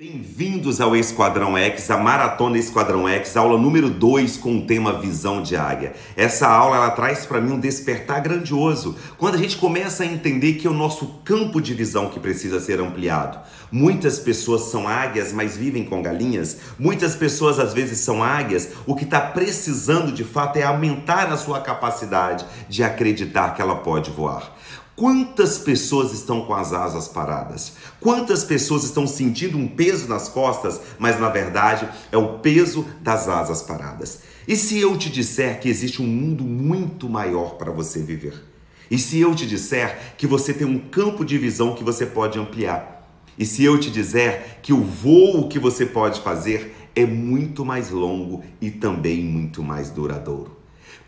Bem-vindos ao Esquadrão X, a Maratona Esquadrão X, aula número 2 com o tema Visão de Águia. Essa aula ela traz para mim um despertar grandioso, quando a gente começa a entender que é o nosso campo de visão que precisa ser ampliado. Muitas pessoas são águias, mas vivem com galinhas. Muitas pessoas às vezes são águias, o que está precisando de fato é aumentar a sua capacidade de acreditar que ela pode voar. Quantas pessoas estão com as asas paradas? Quantas pessoas estão sentindo um peso nas costas, mas na verdade é o peso das asas paradas? E se eu te disser que existe um mundo muito maior para você viver? E se eu te disser que você tem um campo de visão que você pode ampliar? E se eu te dizer que o voo que você pode fazer é muito mais longo e também muito mais duradouro?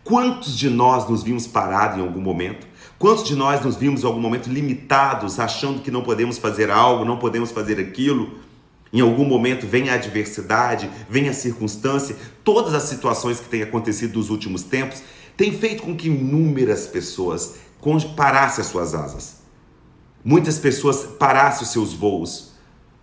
Quantos de nós nos vimos parados em algum momento? Quantos de nós nos vimos em algum momento limitados, achando que não podemos fazer algo, não podemos fazer aquilo? Em algum momento vem a adversidade, vem a circunstância, todas as situações que têm acontecido nos últimos tempos têm feito com que inúmeras pessoas parassem as suas asas. Muitas pessoas parassem os seus voos.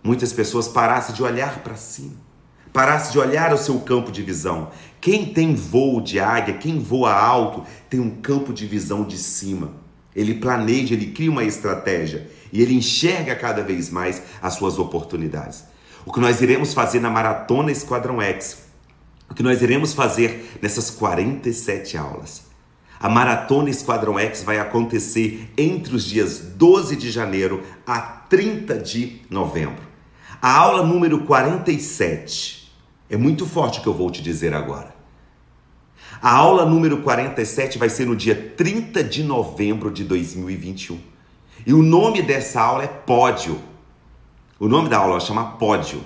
Muitas pessoas parassem de olhar para cima parasse de olhar o seu campo de visão. Quem tem voo de águia, quem voa alto, tem um campo de visão de cima. Ele planeja, ele cria uma estratégia e ele enxerga cada vez mais as suas oportunidades. O que nós iremos fazer na Maratona Esquadrão X, o que nós iremos fazer nessas 47 aulas. A Maratona Esquadrão X vai acontecer entre os dias 12 de janeiro a 30 de novembro. A aula número 47 é muito forte o que eu vou te dizer agora. A aula número 47 vai ser no dia 30 de novembro de 2021. E o nome dessa aula é Pódio. O nome da aula chama Pódio.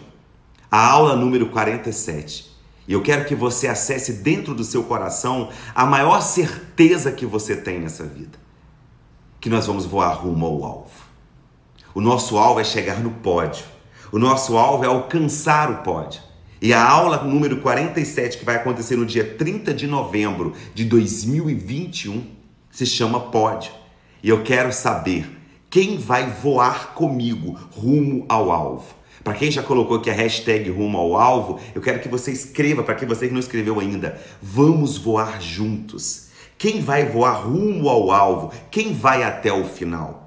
A aula número 47. E eu quero que você acesse dentro do seu coração a maior certeza que você tem nessa vida. Que nós vamos voar rumo ao alvo. O nosso alvo é chegar no pódio. O nosso alvo é alcançar o pódio. E a aula número 47, que vai acontecer no dia 30 de novembro de 2021, se chama Pódio. E eu quero saber quem vai voar comigo rumo ao alvo. Para quem já colocou aqui a hashtag rumo ao alvo, eu quero que você escreva, para quem você que não escreveu ainda, vamos voar juntos. Quem vai voar rumo ao alvo? Quem vai até o final?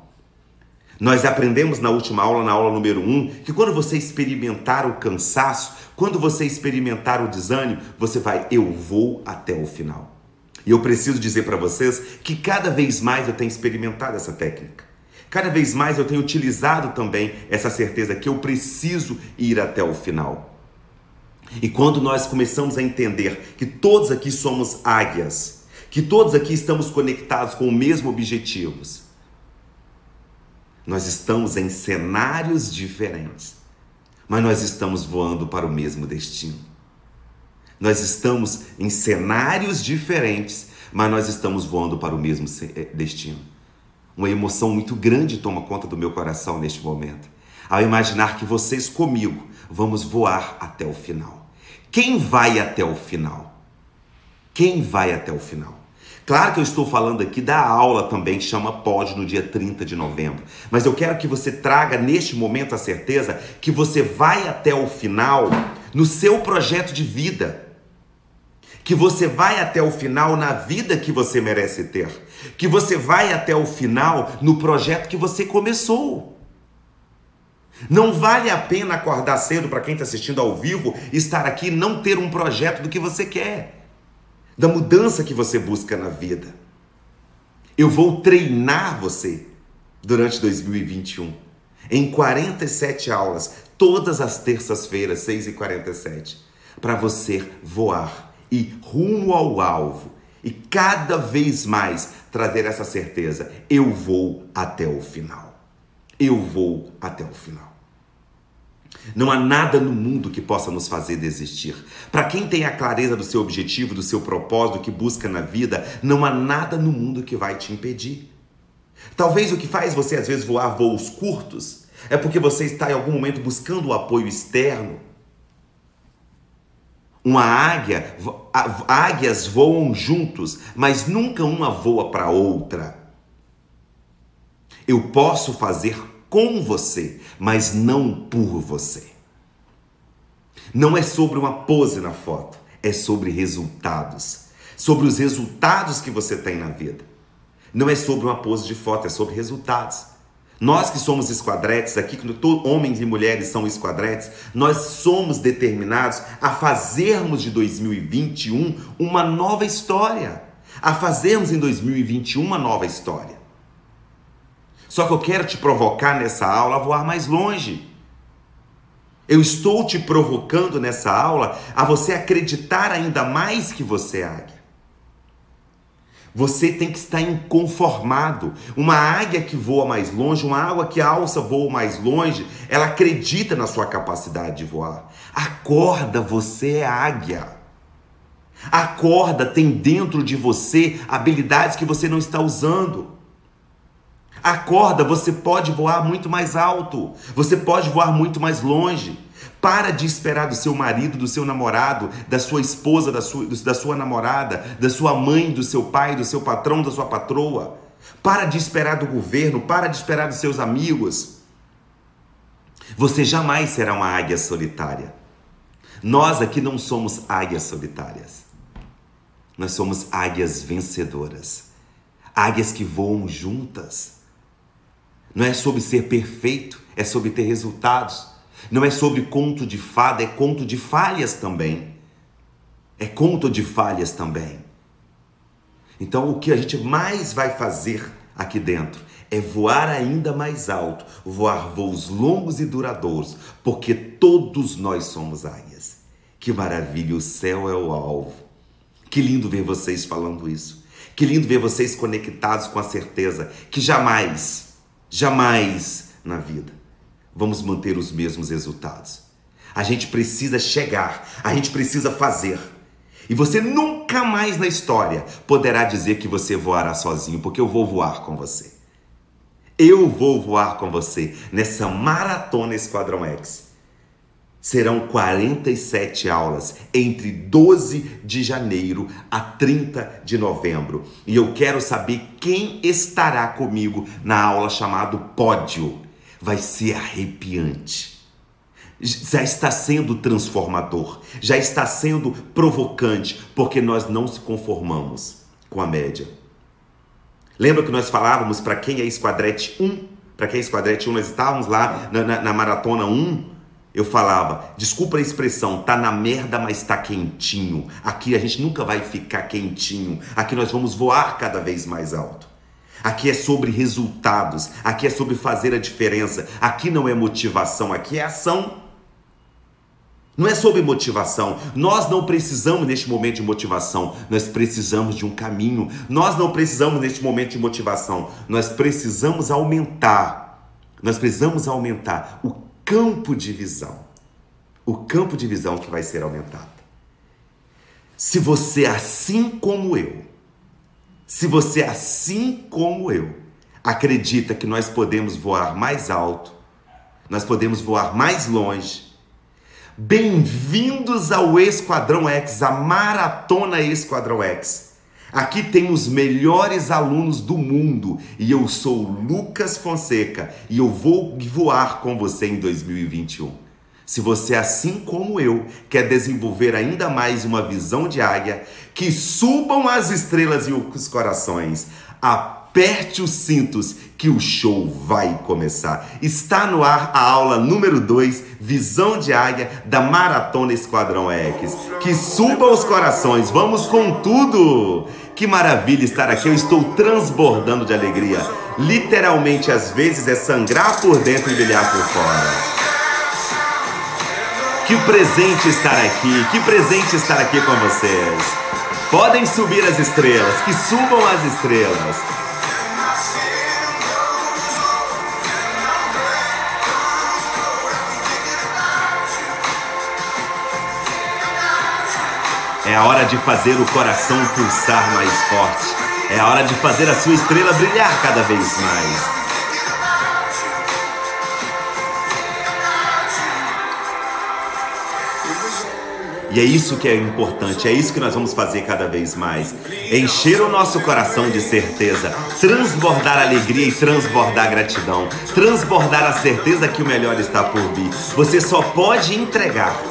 Nós aprendemos na última aula, na aula número 1, um, que quando você experimentar o cansaço, quando você experimentar o desânimo, você vai, eu vou até o final. E eu preciso dizer para vocês que cada vez mais eu tenho experimentado essa técnica. Cada vez mais eu tenho utilizado também essa certeza que eu preciso ir até o final. E quando nós começamos a entender que todos aqui somos águias, que todos aqui estamos conectados com o mesmo objetivos, nós estamos em cenários diferentes, mas nós estamos voando para o mesmo destino. Nós estamos em cenários diferentes, mas nós estamos voando para o mesmo eh, destino. Uma emoção muito grande toma conta do meu coração neste momento, ao imaginar que vocês comigo vamos voar até o final. Quem vai até o final? Quem vai até o final? Claro que eu estou falando aqui da aula também, que chama Pode, no dia 30 de novembro. Mas eu quero que você traga neste momento a certeza que você vai até o final no seu projeto de vida. Que você vai até o final na vida que você merece ter. Que você vai até o final no projeto que você começou. Não vale a pena acordar cedo para quem está assistindo ao vivo, estar aqui e não ter um projeto do que você quer da mudança que você busca na vida. Eu vou treinar você durante 2021 em 47 aulas, todas as terças-feiras, 6 e 47 para você voar e rumo ao alvo e cada vez mais trazer essa certeza: eu vou até o final. Eu vou até o final. Não há nada no mundo que possa nos fazer desistir. Para quem tem a clareza do seu objetivo, do seu propósito, que busca na vida, não há nada no mundo que vai te impedir. Talvez o que faz você às vezes voar voos curtos é porque você está em algum momento buscando o apoio externo. Uma águia, águias voam juntos, mas nunca uma voa para outra. Eu posso fazer com você, mas não por você. Não é sobre uma pose na foto, é sobre resultados. Sobre os resultados que você tem na vida. Não é sobre uma pose de foto, é sobre resultados. Nós que somos esquadretes aqui, todos homens e mulheres são esquadretes, nós somos determinados a fazermos de 2021 uma nova história. A fazermos em 2021 uma nova história. Só que eu quero te provocar nessa aula a voar mais longe. Eu estou te provocando nessa aula a você acreditar ainda mais que você é águia. Você tem que estar inconformado. Uma águia que voa mais longe, uma água que alça voa mais longe, ela acredita na sua capacidade de voar. Acorda, você é águia. Acorda, tem dentro de você habilidades que você não está usando. Acorda, você pode voar muito mais alto, você pode voar muito mais longe. Para de esperar do seu marido, do seu namorado, da sua esposa, da sua, da sua namorada, da sua mãe, do seu pai, do seu patrão, da sua patroa. Para de esperar do governo, para de esperar dos seus amigos. Você jamais será uma águia solitária. Nós aqui não somos águias solitárias. Nós somos águias vencedoras. Águias que voam juntas. Não é sobre ser perfeito, é sobre ter resultados. Não é sobre conto de fada, é conto de falhas também. É conto de falhas também. Então, o que a gente mais vai fazer aqui dentro é voar ainda mais alto, voar voos longos e duradouros, porque todos nós somos águias. Que maravilha, o céu é o alvo. Que lindo ver vocês falando isso. Que lindo ver vocês conectados com a certeza que jamais Jamais na vida vamos manter os mesmos resultados. A gente precisa chegar, a gente precisa fazer. E você nunca mais na história poderá dizer que você voará sozinho, porque eu vou voar com você. Eu vou voar com você nessa maratona Esquadrão X serão 47 aulas entre 12 de janeiro a 30 de novembro. E eu quero saber quem estará comigo na aula chamada Pódio. Vai ser arrepiante. Já está sendo transformador, já está sendo provocante, porque nós não se conformamos com a média. Lembra que nós falávamos para quem é Esquadrete 1? Para quem é Esquadrete 1, nós estávamos lá na, na, na Maratona 1 eu falava, desculpa a expressão, tá na merda, mas tá quentinho. Aqui a gente nunca vai ficar quentinho. Aqui nós vamos voar cada vez mais alto. Aqui é sobre resultados, aqui é sobre fazer a diferença. Aqui não é motivação, aqui é ação. Não é sobre motivação. Nós não precisamos neste momento de motivação. Nós precisamos de um caminho. Nós não precisamos neste momento de motivação. Nós precisamos aumentar. Nós precisamos aumentar o campo de visão. O campo de visão que vai ser aumentado. Se você, assim como eu, se você, assim como eu, acredita que nós podemos voar mais alto, nós podemos voar mais longe, bem-vindos ao Esquadrão X, a Maratona Esquadrão X. Aqui tem os melhores alunos do mundo e eu sou Lucas Fonseca e eu vou voar com você em 2021. Se você, assim como eu, quer desenvolver ainda mais uma visão de águia, que subam as estrelas e os corações. Aperte os cintos que o show vai começar. Está no ar a aula número 2, Visão de Águia da Maratona Esquadrão X. Que subam os corações, vamos com tudo! Que maravilha estar aqui, eu estou transbordando de alegria. Literalmente, às vezes, é sangrar por dentro e brilhar por fora. Que presente estar aqui, que presente estar aqui com vocês. Podem subir as estrelas, que subam as estrelas. É a hora de fazer o coração pulsar mais forte. É a hora de fazer a sua estrela brilhar cada vez mais. E é isso que é importante, é isso que nós vamos fazer cada vez mais. Encher o nosso coração de certeza, transbordar alegria e transbordar gratidão, transbordar a certeza que o melhor está por vir. Você só pode entregar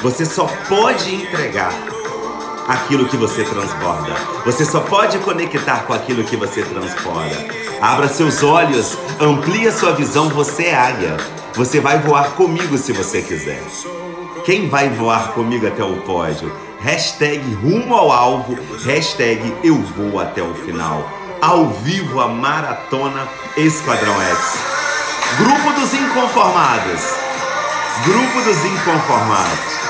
Você só pode entregar aquilo que você transborda. Você só pode conectar com aquilo que você transporta. Abra seus olhos, amplie sua visão, você é águia. Você vai voar comigo se você quiser. Quem vai voar comigo até o pódio? Hashtag rumo ao alvo, hashtag eu vou até o final. Ao vivo a maratona Esquadrão X. Grupo dos inconformados. Grupo dos inconformados.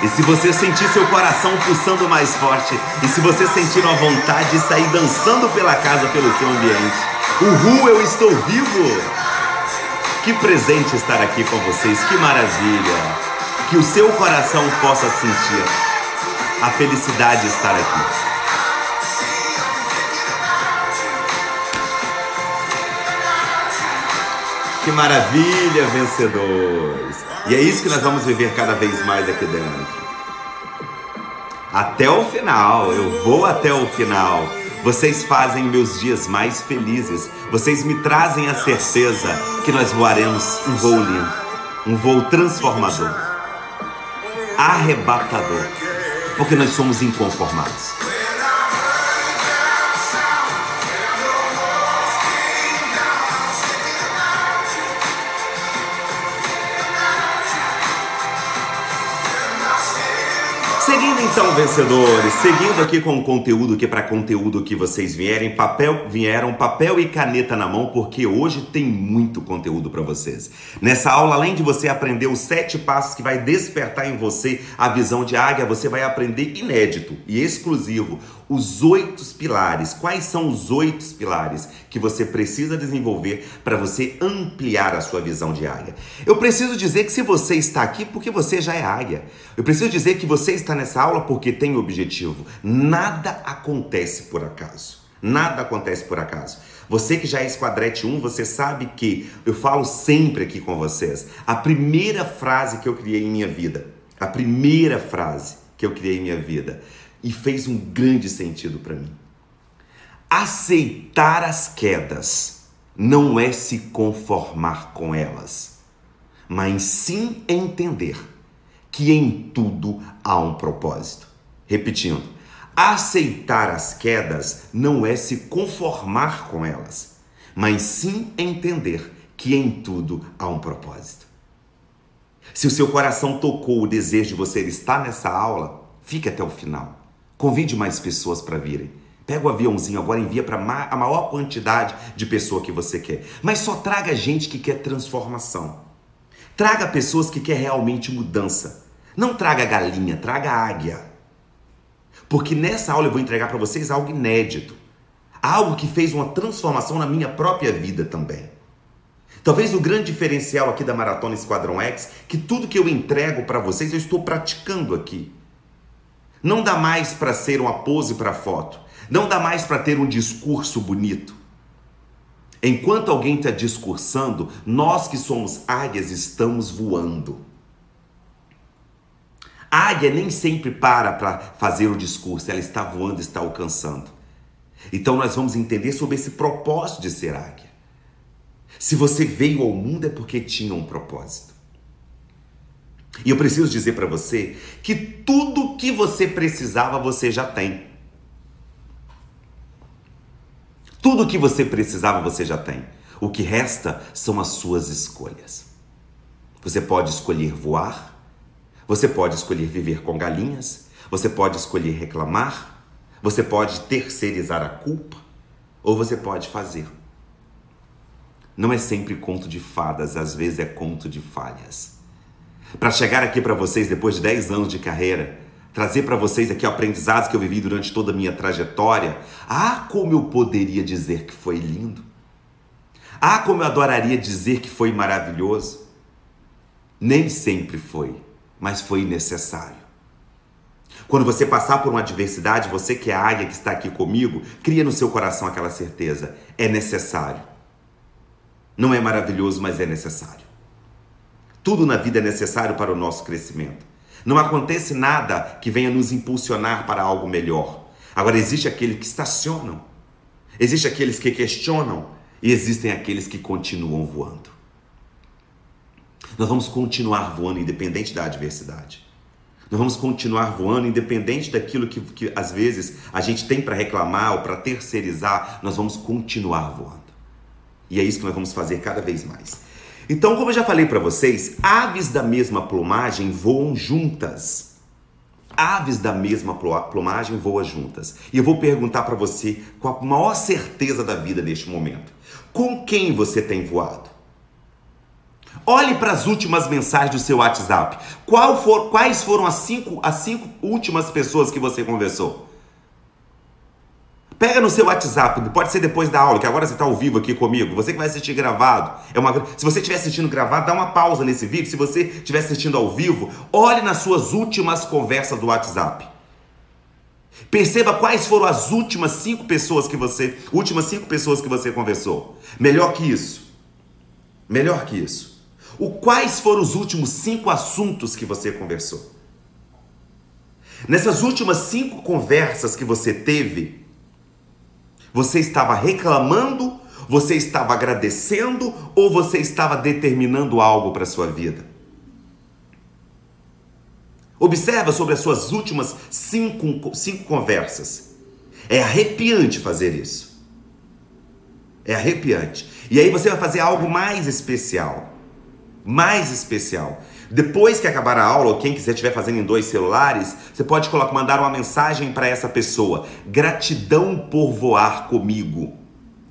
E se você sentir seu coração pulsando mais forte, e se você sentir uma vontade de sair dançando pela casa, pelo seu ambiente, uhul, eu estou vivo! Que presente estar aqui com vocês, que maravilha! Que o seu coração possa sentir a felicidade de estar aqui. Que maravilha, vencedores! E é isso que nós vamos viver cada vez mais aqui dentro. Até o final, eu vou até o final. Vocês fazem meus dias mais felizes. Vocês me trazem a certeza que nós voaremos um voo lindo, um voo transformador, arrebatador, porque nós somos inconformados. Então, vencedores, seguindo aqui com o conteúdo que para conteúdo que vocês vierem, papel vieram papel e caneta na mão, porque hoje tem muito conteúdo para vocês. Nessa aula, além de você aprender os sete passos que vai despertar em você a visão de águia, você vai aprender inédito e exclusivo os oito pilares. Quais são os oito pilares que você precisa desenvolver para você ampliar a sua visão de águia? Eu preciso dizer que se você está aqui, porque você já é águia. Eu preciso dizer que você está nessa aula porque tem objetivo. Nada acontece por acaso. Nada acontece por acaso. Você que já é esquadrete 1, você sabe que eu falo sempre aqui com vocês. A primeira frase que eu criei em minha vida, a primeira frase que eu criei em minha vida, e fez um grande sentido para mim. Aceitar as quedas não é se conformar com elas, mas sim entender que em tudo há um propósito. Repetindo, aceitar as quedas não é se conformar com elas, mas sim entender que em tudo há um propósito. Se o seu coração tocou o desejo de você estar nessa aula, fique até o final. Convide mais pessoas para virem. Pega o aviãozinho agora, envia para a maior quantidade de pessoa que você quer. Mas só traga gente que quer transformação. Traga pessoas que quer realmente mudança. Não traga galinha, traga águia. Porque nessa aula eu vou entregar para vocês algo inédito. Algo que fez uma transformação na minha própria vida também. Talvez o grande diferencial aqui da Maratona Esquadrão X, que tudo que eu entrego para vocês eu estou praticando aqui. Não dá mais para ser uma pose para foto. Não dá mais para ter um discurso bonito. Enquanto alguém está discursando, nós que somos águias estamos voando. A águia nem sempre para para fazer o discurso, ela está voando, está alcançando. Então nós vamos entender sobre esse propósito de ser águia. Se você veio ao mundo é porque tinha um propósito. E eu preciso dizer para você que tudo que você precisava você já tem. Tudo que você precisava você já tem. O que resta são as suas escolhas. Você pode escolher voar, você pode escolher viver com galinhas, você pode escolher reclamar, você pode terceirizar a culpa, ou você pode fazer. Não é sempre conto de fadas, às vezes é conto de falhas para chegar aqui para vocês depois de 10 anos de carreira, trazer para vocês aqui aprendizados que eu vivi durante toda a minha trajetória. Ah, como eu poderia dizer que foi lindo. Ah, como eu adoraria dizer que foi maravilhoso. Nem sempre foi, mas foi necessário. Quando você passar por uma adversidade, você que é a águia que está aqui comigo, cria no seu coração aquela certeza: é necessário. Não é maravilhoso, mas é necessário. Tudo na vida é necessário para o nosso crescimento. Não acontece nada que venha nos impulsionar para algo melhor. Agora, existe aqueles que estacionam, existe aqueles que questionam e existem aqueles que continuam voando. Nós vamos continuar voando independente da adversidade. Nós vamos continuar voando independente daquilo que, que às vezes a gente tem para reclamar ou para terceirizar, nós vamos continuar voando. E é isso que nós vamos fazer cada vez mais. Então, como eu já falei para vocês, aves da mesma plumagem voam juntas. Aves da mesma plumagem voam juntas. E eu vou perguntar para você com a maior certeza da vida neste momento: com quem você tem voado? Olhe para as últimas mensagens do seu WhatsApp. For, quais foram as cinco, as cinco últimas pessoas que você conversou? Pega no seu WhatsApp, pode ser depois da aula, que agora você está ao vivo aqui comigo. Você que vai assistir gravado. É uma, se você estiver assistindo gravado, dá uma pausa nesse vídeo. Se você estiver assistindo ao vivo, olhe nas suas últimas conversas do WhatsApp. Perceba quais foram as últimas cinco pessoas que você, últimas cinco pessoas que você conversou. Melhor que isso. Melhor que isso. O quais foram os últimos cinco assuntos que você conversou? Nessas últimas cinco conversas que você teve, você estava reclamando, você estava agradecendo ou você estava determinando algo para a sua vida? Observa sobre as suas últimas cinco, cinco conversas. É arrepiante fazer isso. É arrepiante. E aí você vai fazer algo mais especial. Mais especial. Depois que acabar a aula, ou quem quiser estiver fazendo em dois celulares, você pode colocar, mandar uma mensagem para essa pessoa. Gratidão por voar comigo.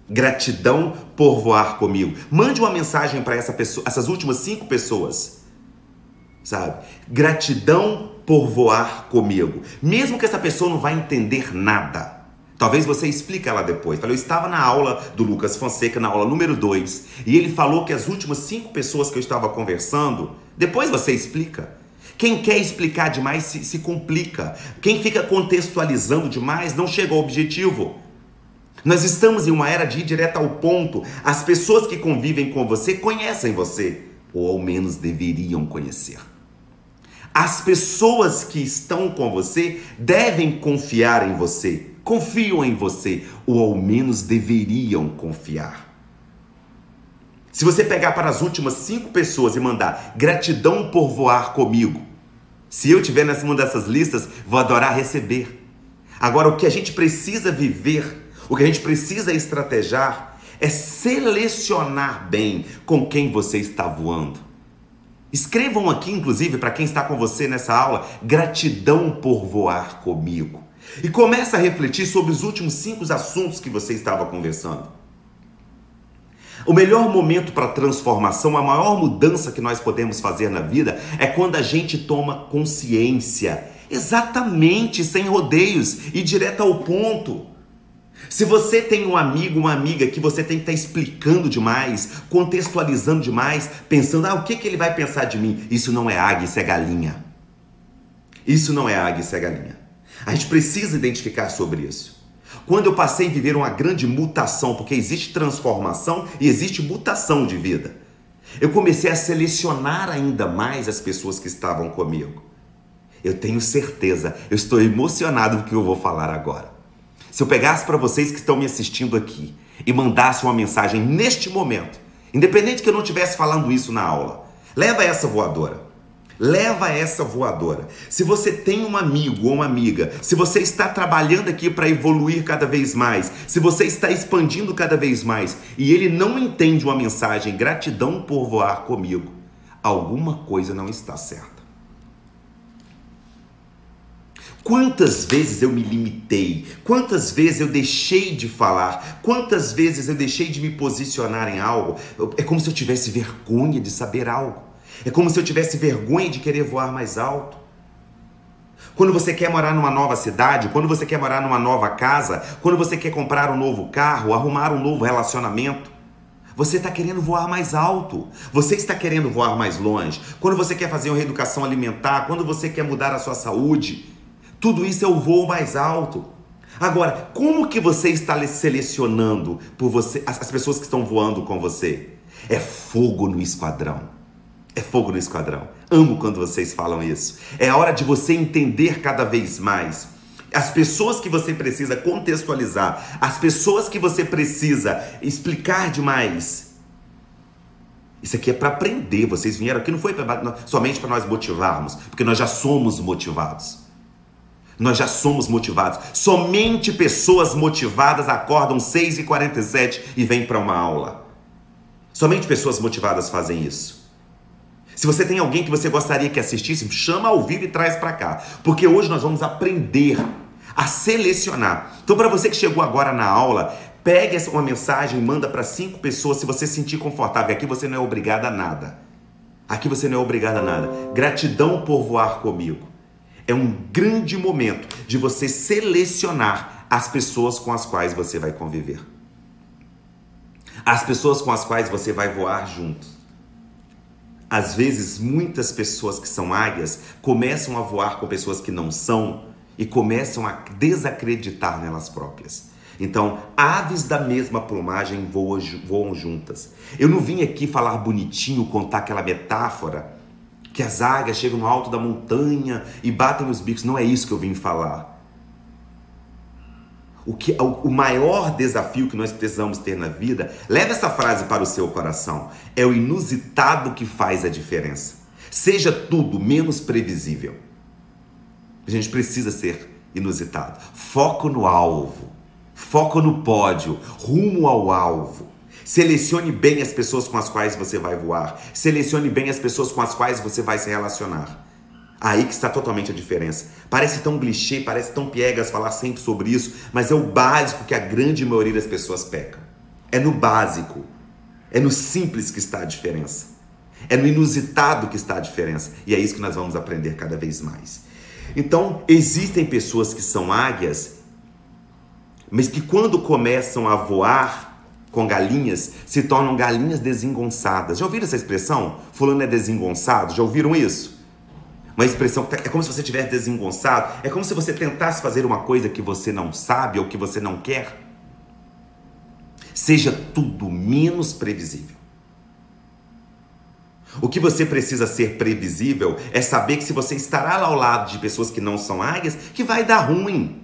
Gratidão por voar comigo. Mande uma mensagem para essa pessoa, essas últimas cinco pessoas. Sabe? Gratidão por voar comigo. Mesmo que essa pessoa não vai entender nada. Talvez você explique ela depois. Eu estava na aula do Lucas Fonseca, na aula número 2, e ele falou que as últimas cinco pessoas que eu estava conversando, depois você explica. Quem quer explicar demais se, se complica. Quem fica contextualizando demais não chega ao objetivo. Nós estamos em uma era de ir direto ao ponto. As pessoas que convivem com você conhecem você, ou ao menos deveriam conhecer. As pessoas que estão com você devem confiar em você confiam em você, ou ao menos deveriam confiar. Se você pegar para as últimas cinco pessoas e mandar gratidão por voar comigo, se eu tiver nessa uma dessas listas, vou adorar receber. Agora, o que a gente precisa viver, o que a gente precisa estrategiar, é selecionar bem com quem você está voando. Escrevam aqui, inclusive, para quem está com você nessa aula, gratidão por voar comigo. E começa a refletir sobre os últimos cinco assuntos que você estava conversando. O melhor momento para transformação, a maior mudança que nós podemos fazer na vida é quando a gente toma consciência, exatamente, sem rodeios e direto ao ponto. Se você tem um amigo, uma amiga que você tem que estar tá explicando demais, contextualizando demais, pensando, ah, o que, que ele vai pensar de mim? Isso não é águia, isso é galinha. Isso não é águia, isso é galinha. A gente precisa identificar sobre isso. Quando eu passei a viver uma grande mutação, porque existe transformação e existe mutação de vida, eu comecei a selecionar ainda mais as pessoas que estavam comigo. Eu tenho certeza, eu estou emocionado do que eu vou falar agora. Se eu pegasse para vocês que estão me assistindo aqui e mandasse uma mensagem neste momento, independente que eu não estivesse falando isso na aula, leva essa voadora. Leva essa voadora. Se você tem um amigo ou uma amiga, se você está trabalhando aqui para evoluir cada vez mais, se você está expandindo cada vez mais e ele não entende uma mensagem gratidão por voar comigo, alguma coisa não está certa. Quantas vezes eu me limitei? Quantas vezes eu deixei de falar? Quantas vezes eu deixei de me posicionar em algo? É como se eu tivesse vergonha de saber algo. É como se eu tivesse vergonha de querer voar mais alto. Quando você quer morar numa nova cidade, quando você quer morar numa nova casa, quando você quer comprar um novo carro, arrumar um novo relacionamento, você está querendo voar mais alto. Você está querendo voar mais longe. Quando você quer fazer uma reeducação alimentar, quando você quer mudar a sua saúde, tudo isso é o voo mais alto. Agora, como que você está selecionando por você as pessoas que estão voando com você? É fogo no esquadrão. É fogo no esquadrão. Amo quando vocês falam isso. É a hora de você entender cada vez mais. As pessoas que você precisa contextualizar, as pessoas que você precisa explicar demais. Isso aqui é para aprender. Vocês vieram aqui não foi pra, somente para nós motivarmos, porque nós já somos motivados. Nós já somos motivados. Somente pessoas motivadas acordam 6h47 e vêm para uma aula. Somente pessoas motivadas fazem isso. Se você tem alguém que você gostaria que assistisse, chama ao vivo e traz para cá. Porque hoje nós vamos aprender a selecionar. Então, para você que chegou agora na aula, pegue essa uma mensagem e manda para cinco pessoas se você se sentir confortável. Aqui você não é obrigado a nada. Aqui você não é obrigado a nada. Gratidão por voar comigo. É um grande momento de você selecionar as pessoas com as quais você vai conviver as pessoas com as quais você vai voar junto. Às vezes, muitas pessoas que são águias começam a voar com pessoas que não são e começam a desacreditar nelas próprias. Então, aves da mesma plumagem voam, voam juntas. Eu não vim aqui falar bonitinho, contar aquela metáfora que as águias chegam no alto da montanha e batem os bicos. Não é isso que eu vim falar o, que, o maior desafio que nós precisamos ter na vida, leve essa frase para o seu coração: é o inusitado que faz a diferença. Seja tudo menos previsível. A gente precisa ser inusitado. Foco no alvo, foco no pódio, rumo ao alvo. Selecione bem as pessoas com as quais você vai voar. Selecione bem as pessoas com as quais você vai se relacionar. Aí que está totalmente a diferença. Parece tão clichê, parece tão piegas falar sempre sobre isso, mas é o básico que a grande maioria das pessoas pecam. É no básico, é no simples que está a diferença. É no inusitado que está a diferença. E é isso que nós vamos aprender cada vez mais. Então, existem pessoas que são águias, mas que quando começam a voar com galinhas, se tornam galinhas desengonçadas. Já ouviram essa expressão? Fulano é desengonçado? Já ouviram isso? Uma expressão, tá, é como se você tivesse desengonçado, é como se você tentasse fazer uma coisa que você não sabe ou que você não quer. Seja tudo menos previsível. O que você precisa ser previsível é saber que se você estará lá ao lado de pessoas que não são águias, que vai dar ruim.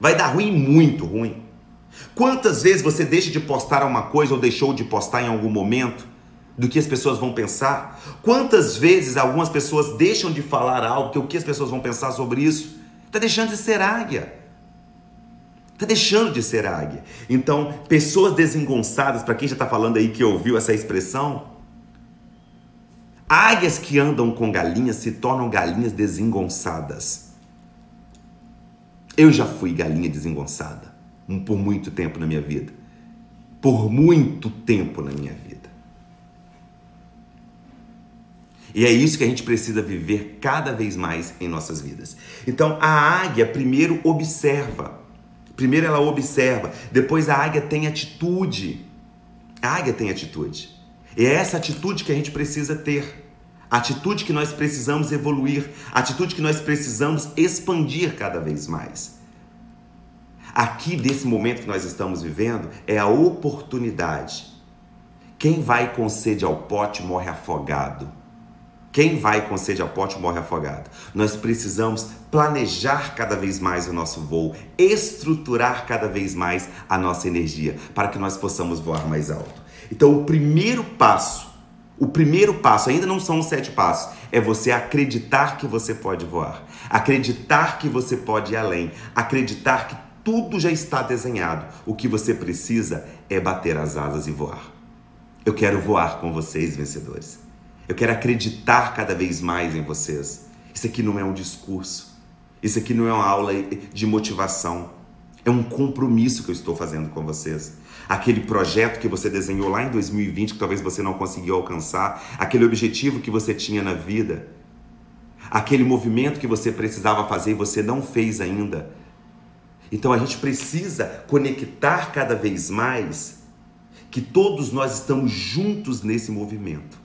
Vai dar ruim, muito ruim. Quantas vezes você deixa de postar uma coisa ou deixou de postar em algum momento do que as pessoas vão pensar? Quantas vezes algumas pessoas deixam de falar algo que o que as pessoas vão pensar sobre isso? Está deixando de ser águia. Está deixando de ser águia. Então, pessoas desengonçadas, para quem já está falando aí que ouviu essa expressão, águias que andam com galinhas se tornam galinhas desengonçadas. Eu já fui galinha desengonçada por muito tempo na minha vida. Por muito tempo na minha vida. E é isso que a gente precisa viver cada vez mais em nossas vidas. Então, a águia primeiro observa. Primeiro ela observa, depois a águia tem atitude. A águia tem atitude. E é essa atitude que a gente precisa ter. Atitude que nós precisamos evoluir, atitude que nós precisamos expandir cada vez mais. Aqui, desse momento que nós estamos vivendo, é a oportunidade. Quem vai com sede ao pote morre afogado. Quem vai com sede ao pote morre afogado. Nós precisamos planejar cada vez mais o nosso voo, estruturar cada vez mais a nossa energia para que nós possamos voar mais alto. Então, o primeiro passo, o primeiro passo, ainda não são os sete passos, é você acreditar que você pode voar, acreditar que você pode ir além, acreditar que tudo já está desenhado. O que você precisa é bater as asas e voar. Eu quero voar com vocês, vencedores. Eu quero acreditar cada vez mais em vocês. Isso aqui não é um discurso. Isso aqui não é uma aula de motivação. É um compromisso que eu estou fazendo com vocês. Aquele projeto que você desenhou lá em 2020 que talvez você não conseguiu alcançar, aquele objetivo que você tinha na vida, aquele movimento que você precisava fazer e você não fez ainda. Então a gente precisa conectar cada vez mais que todos nós estamos juntos nesse movimento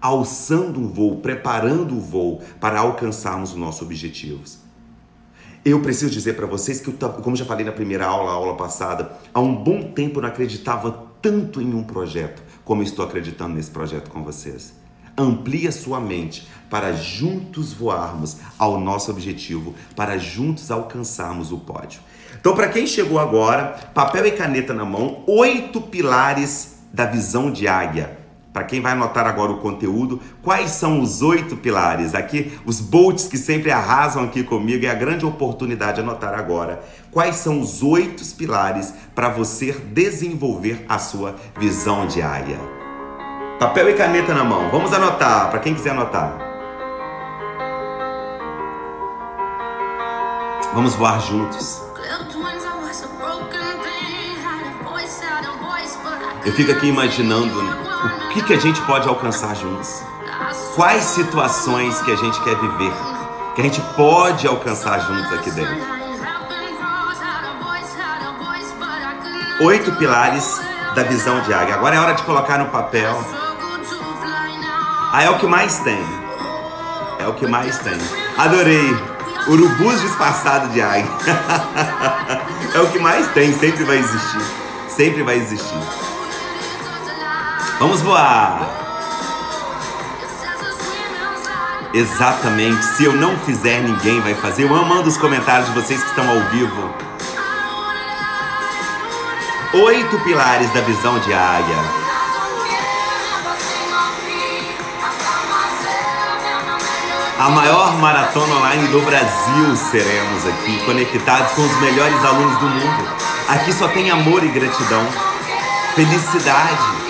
alçando um voo, preparando o voo para alcançarmos os nossos objetivos. Eu preciso dizer para vocês que, eu, como já falei na primeira aula, aula passada, há um bom tempo eu não acreditava tanto em um projeto como estou acreditando nesse projeto com vocês. Amplie sua mente para juntos voarmos ao nosso objetivo, para juntos alcançarmos o pódio. Então, para quem chegou agora, papel e caneta na mão, oito pilares da visão de águia. Para quem vai anotar agora o conteúdo, quais são os oito pilares? Aqui, os bolts que sempre arrasam aqui comigo, é a grande oportunidade de anotar agora. Quais são os oito pilares para você desenvolver a sua visão de águia? Papel e caneta na mão, vamos anotar, para quem quiser anotar. Vamos voar juntos. Eu fico aqui imaginando o que, que a gente pode alcançar juntos. Quais situações que a gente quer viver, que a gente pode alcançar juntos aqui dentro. Oito pilares da visão de águia. Agora é hora de colocar no papel. Ah, é o que mais tem. É o que mais tem. Adorei. Urubus disfarçado de águia. é o que mais tem, sempre vai existir. Sempre vai existir. Vamos voar! Exatamente. Se eu não fizer, ninguém vai fazer. Eu amando os comentários de vocês que estão ao vivo. Oito pilares da visão de águia. A maior maratona online do Brasil seremos aqui, conectados com os melhores alunos do mundo. Aqui só tem amor e gratidão, felicidade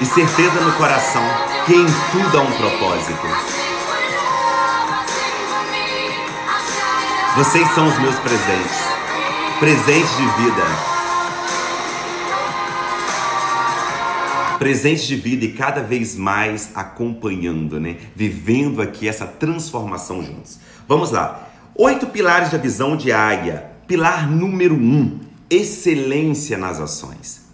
e certeza no coração que em tudo há um propósito. Vocês são os meus presentes, presentes de vida. Presentes de vida e cada vez mais acompanhando, né? Vivendo aqui essa transformação juntos. Vamos lá. Oito pilares da visão de águia. Pilar número um: excelência nas ações.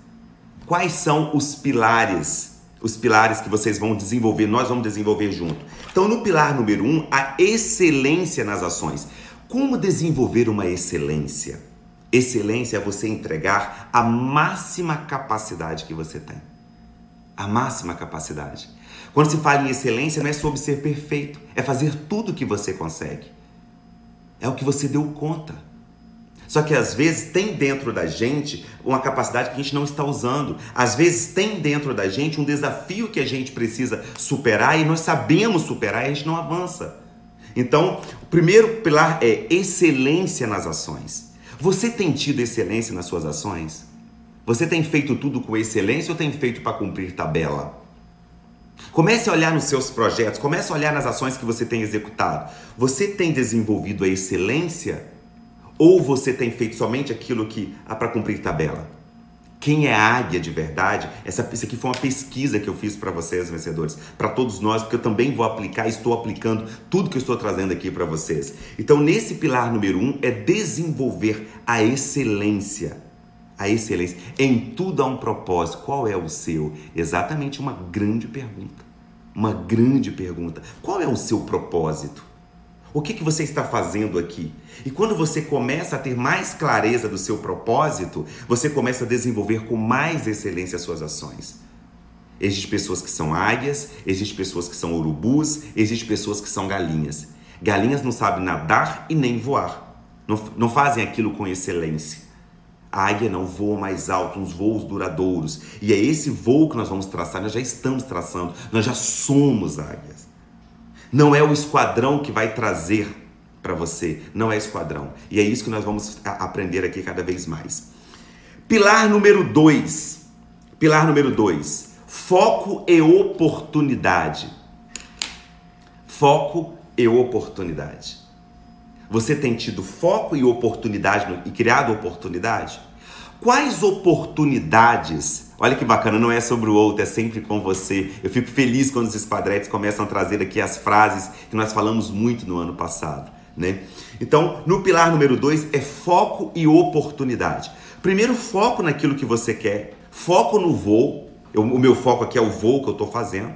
Quais são os pilares? Os pilares que vocês vão desenvolver, nós vamos desenvolver junto. Então, no pilar número um, a excelência nas ações. Como desenvolver uma excelência? Excelência é você entregar a máxima capacidade que você tem. A máxima capacidade. Quando se fala em excelência, não é sobre ser perfeito, é fazer tudo o que você consegue. É o que você deu conta. Só que às vezes tem dentro da gente uma capacidade que a gente não está usando. Às vezes tem dentro da gente um desafio que a gente precisa superar e nós sabemos superar e a gente não avança. Então, o primeiro pilar é excelência nas ações. Você tem tido excelência nas suas ações? Você tem feito tudo com excelência ou tem feito para cumprir tabela? Comece a olhar nos seus projetos, comece a olhar nas ações que você tem executado. Você tem desenvolvido a excelência ou você tem feito somente aquilo que há para cumprir tabela? Quem é águia de verdade? Essa, isso aqui foi uma pesquisa que eu fiz para vocês, vencedores, para todos nós, porque eu também vou aplicar, estou aplicando tudo que eu estou trazendo aqui para vocês. Então, nesse pilar número um é desenvolver a excelência. A excelência. Em tudo há um propósito. Qual é o seu? Exatamente uma grande pergunta. Uma grande pergunta. Qual é o seu propósito? O que, que você está fazendo aqui? E quando você começa a ter mais clareza do seu propósito, você começa a desenvolver com mais excelência as suas ações. Existem pessoas que são águias, existem pessoas que são urubus, existem pessoas que são galinhas. Galinhas não sabem nadar e nem voar. Não, não fazem aquilo com excelência. A águia não voa mais alto, uns voos duradouros. E é esse voo que nós vamos traçar, nós já estamos traçando, nós já somos águias. Não é o esquadrão que vai trazer para você, não é esquadrão. E é isso que nós vamos aprender aqui cada vez mais. Pilar número dois. Pilar número dois. Foco e oportunidade. Foco e oportunidade. Você tem tido foco e oportunidade no, e criado oportunidade? Quais oportunidades Olha que bacana, não é sobre o outro, é sempre com você. Eu fico feliz quando os esquadretes começam a trazer aqui as frases que nós falamos muito no ano passado, né? Então, no pilar número dois é foco e oportunidade. Primeiro, foco naquilo que você quer, foco no voo. Eu, o meu foco aqui é o voo que eu estou fazendo.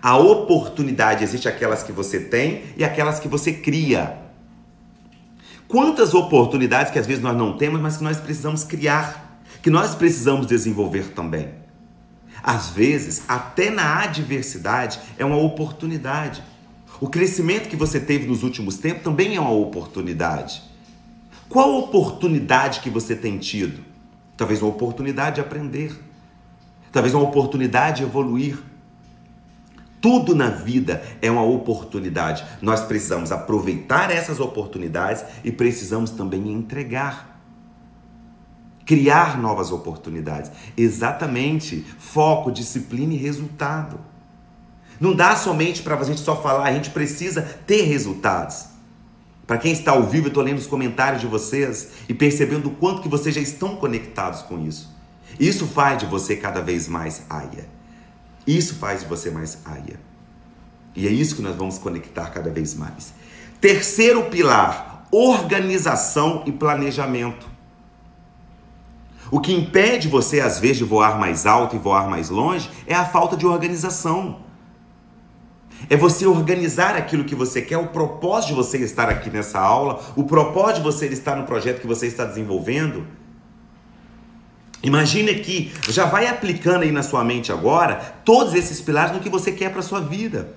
A oportunidade existe aquelas que você tem e aquelas que você cria. Quantas oportunidades que às vezes nós não temos, mas que nós precisamos criar que nós precisamos desenvolver também. Às vezes, até na adversidade, é uma oportunidade. O crescimento que você teve nos últimos tempos também é uma oportunidade. Qual oportunidade que você tem tido? Talvez uma oportunidade de aprender. talvez uma oportunidade de evoluir. Tudo na vida é uma oportunidade. Nós precisamos aproveitar essas oportunidades e precisamos também entregar. Criar novas oportunidades. Exatamente. Foco, disciplina e resultado. Não dá somente para a gente só falar, a gente precisa ter resultados. Para quem está ao vivo, eu estou lendo os comentários de vocês e percebendo o quanto que vocês já estão conectados com isso. Isso faz de você cada vez mais aia. Isso faz de você mais aia. E é isso que nós vamos conectar cada vez mais. Terceiro pilar: organização e planejamento. O que impede você, às vezes, de voar mais alto e voar mais longe é a falta de organização. É você organizar aquilo que você quer, o propósito de você estar aqui nessa aula, o propósito de você estar no projeto que você está desenvolvendo. Imagine que já vai aplicando aí na sua mente agora todos esses pilares no que você quer para sua vida.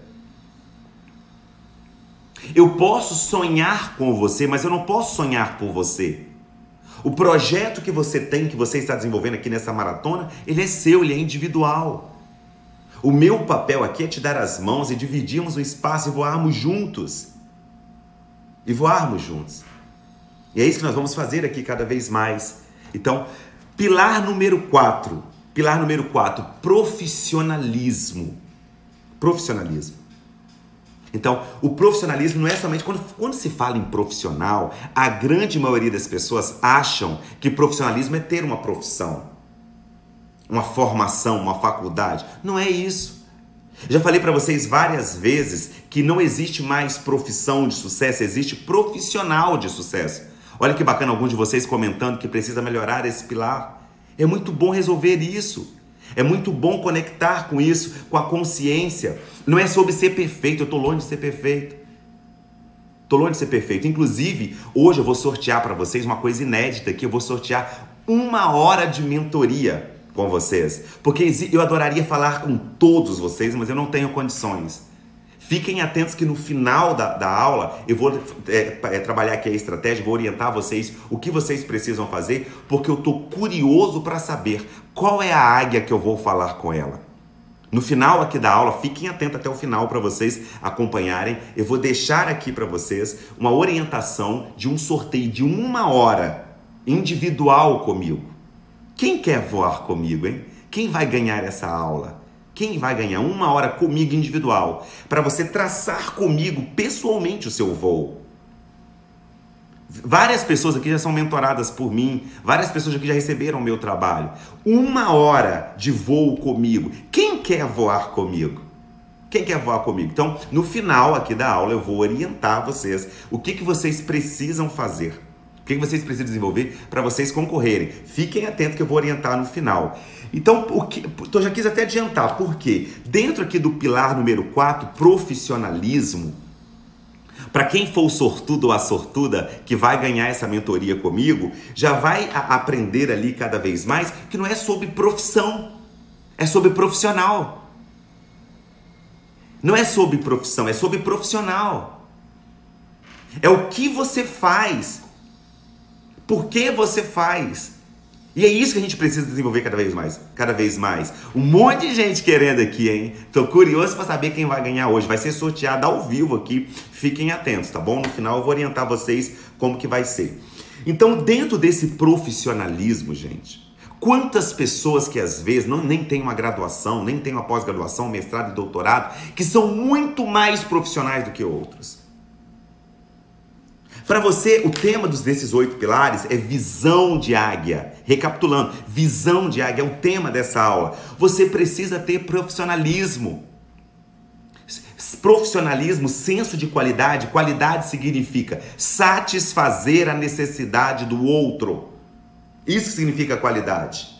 Eu posso sonhar com você, mas eu não posso sonhar por você. O projeto que você tem, que você está desenvolvendo aqui nessa maratona, ele é seu, ele é individual. O meu papel aqui é te dar as mãos e dividirmos o espaço e voarmos juntos. E voarmos juntos. E é isso que nós vamos fazer aqui cada vez mais. Então, Pilar número 4. Pilar número 4, profissionalismo. Profissionalismo. Então, o profissionalismo não é somente quando, quando se fala em profissional, a grande maioria das pessoas acham que profissionalismo é ter uma profissão, uma formação, uma faculdade. Não é isso. Já falei para vocês várias vezes que não existe mais profissão de sucesso, existe profissional de sucesso. Olha que bacana alguns de vocês comentando que precisa melhorar esse pilar. É muito bom resolver isso. É muito bom conectar com isso, com a consciência. Não é sobre ser perfeito, eu estou longe de ser perfeito. Estou longe de ser perfeito. Inclusive, hoje eu vou sortear para vocês uma coisa inédita que eu vou sortear uma hora de mentoria com vocês. Porque eu adoraria falar com todos vocês, mas eu não tenho condições. Fiquem atentos que no final da, da aula eu vou é, é, trabalhar aqui a estratégia, vou orientar vocês o que vocês precisam fazer, porque eu estou curioso para saber qual é a águia que eu vou falar com ela. No final aqui da aula, fiquem atentos até o final para vocês acompanharem. Eu vou deixar aqui para vocês uma orientação de um sorteio de uma hora individual comigo. Quem quer voar comigo, hein? Quem vai ganhar essa aula? Quem vai ganhar uma hora comigo individual para você traçar comigo pessoalmente o seu voo? Várias pessoas aqui já são mentoradas por mim, várias pessoas aqui já receberam o meu trabalho. Uma hora de voo comigo. Quem quer voar comigo? Quem quer voar comigo? Então, no final aqui da aula, eu vou orientar vocês o que, que vocês precisam fazer. O que, que vocês precisam desenvolver para vocês concorrerem. Fiquem atentos que eu vou orientar no final. Então, o que, eu já quis até adiantar, porque dentro aqui do pilar número 4, profissionalismo, para quem for o sortudo ou a sortuda que vai ganhar essa mentoria comigo, já vai aprender ali cada vez mais que não é sobre profissão, é sobre profissional. Não é sobre profissão, é sobre profissional. É o que você faz. Por que você faz? E é isso que a gente precisa desenvolver cada vez mais, cada vez mais. Um monte de gente querendo aqui, hein? Tô curioso para saber quem vai ganhar hoje. Vai ser sorteado ao vivo aqui. Fiquem atentos, tá bom? No final eu vou orientar vocês como que vai ser. Então, dentro desse profissionalismo, gente, Quantas pessoas que às vezes não nem têm uma graduação, nem têm uma pós-graduação, mestrado e doutorado, que são muito mais profissionais do que outros. Para você, o tema dos, desses oito pilares é visão de águia. Recapitulando, visão de águia é o tema dessa aula. Você precisa ter profissionalismo. Profissionalismo, senso de qualidade. Qualidade significa satisfazer a necessidade do outro. Isso significa qualidade.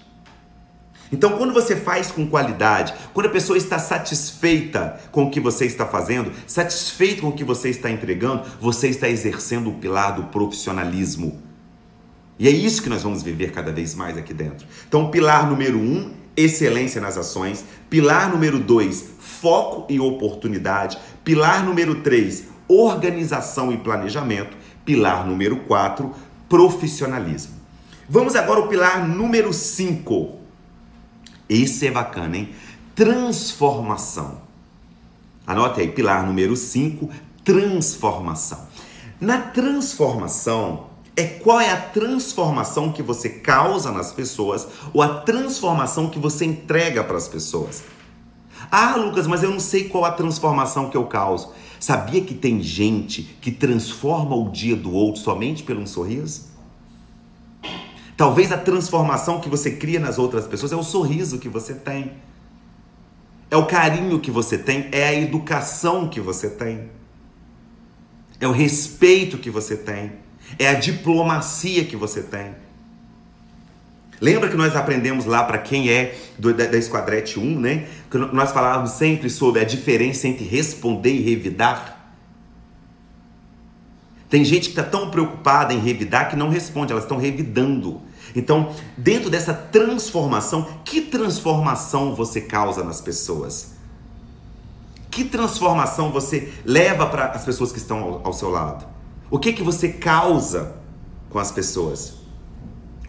Então, quando você faz com qualidade, quando a pessoa está satisfeita com o que você está fazendo, satisfeito com o que você está entregando, você está exercendo o pilar do profissionalismo. E é isso que nós vamos viver cada vez mais aqui dentro. Então, pilar número um, excelência nas ações. Pilar número dois, foco e oportunidade. Pilar número três, organização e planejamento. Pilar número quatro, profissionalismo. Vamos agora ao pilar número cinco Esse é bacana, hein? Transformação. Anote aí, pilar número 5, transformação. Na transformação, é qual é a transformação que você causa nas pessoas ou a transformação que você entrega para as pessoas. Ah, Lucas, mas eu não sei qual a transformação que eu causo. Sabia que tem gente que transforma o dia do outro somente pelo um sorriso? Talvez a transformação que você cria nas outras pessoas é o sorriso que você tem. É o carinho que você tem, é a educação que você tem. É o respeito que você tem é a diplomacia que você tem. Lembra que nós aprendemos lá para quem é do, da, da Esquadrete 1, né? Que nós falávamos sempre sobre a diferença entre responder e revidar. Tem gente que está tão preocupada em revidar que não responde, elas estão revidando. Então, dentro dessa transformação, que transformação você causa nas pessoas? Que transformação você leva para as pessoas que estão ao, ao seu lado? O que que você causa com as pessoas?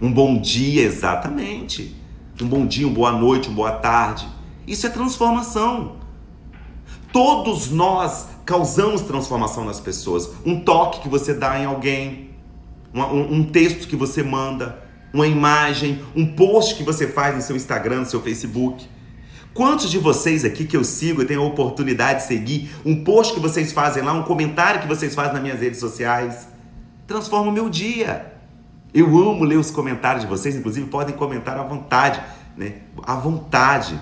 Um bom dia, exatamente. Um bom dia, uma boa noite, uma boa tarde. Isso é transformação. Todos nós causamos transformação nas pessoas. Um toque que você dá em alguém, um, um, texto que você manda, uma imagem, um post que você faz no seu Instagram, no seu Facebook. Quantos de vocês aqui que eu sigo e tenho a oportunidade de seguir, um post que vocês fazem lá, um comentário que vocês fazem nas minhas redes sociais, transforma o meu dia. Eu amo ler os comentários de vocês, inclusive podem comentar à vontade, né? À vontade.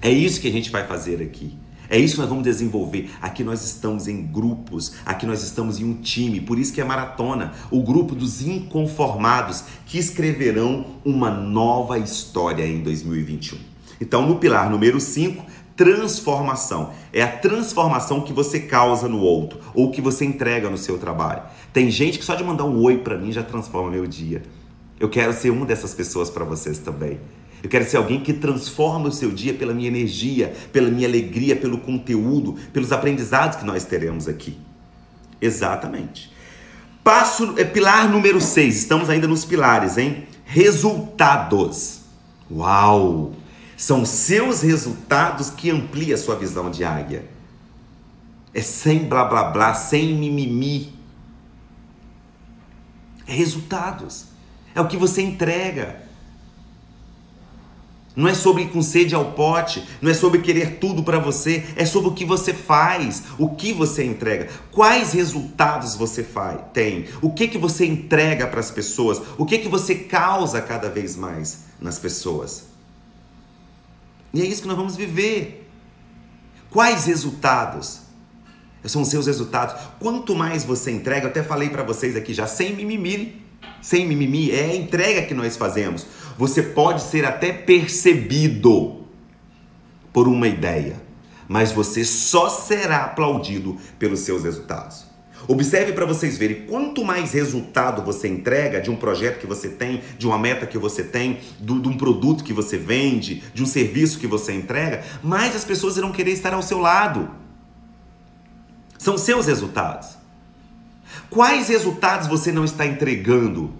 É isso que a gente vai fazer aqui. É isso que nós vamos desenvolver. Aqui nós estamos em grupos, aqui nós estamos em um time, por isso que é maratona o grupo dos inconformados que escreverão uma nova história em 2021. Então, no pilar número 5, transformação. É a transformação que você causa no outro ou que você entrega no seu trabalho. Tem gente que só de mandar um oi para mim já transforma meu dia. Eu quero ser uma dessas pessoas para vocês também. Eu quero ser alguém que transforma o seu dia pela minha energia, pela minha alegria, pelo conteúdo, pelos aprendizados que nós teremos aqui. Exatamente. Passo, é, pilar número 6. Estamos ainda nos pilares, hein? Resultados. Uau! São seus resultados que ampliam a sua visão de águia. É sem blá blá blá, sem mimimi. É resultados. É o que você entrega. Não é sobre ir com sede ao pote, não é sobre querer tudo para você, é sobre o que você faz, o que você entrega, quais resultados você faz, tem, o que que você entrega para as pessoas, o que que você causa cada vez mais nas pessoas. E é isso que nós vamos viver. Quais resultados? São os seus resultados. Quanto mais você entrega, eu até falei para vocês aqui já, sem mimimi, sem mimimi, é a entrega que nós fazemos. Você pode ser até percebido por uma ideia, mas você só será aplaudido pelos seus resultados. Observe para vocês verem quanto mais resultado você entrega de um projeto que você tem, de uma meta que você tem, do, de um produto que você vende, de um serviço que você entrega, mais as pessoas irão querer estar ao seu lado. São seus resultados. Quais resultados você não está entregando?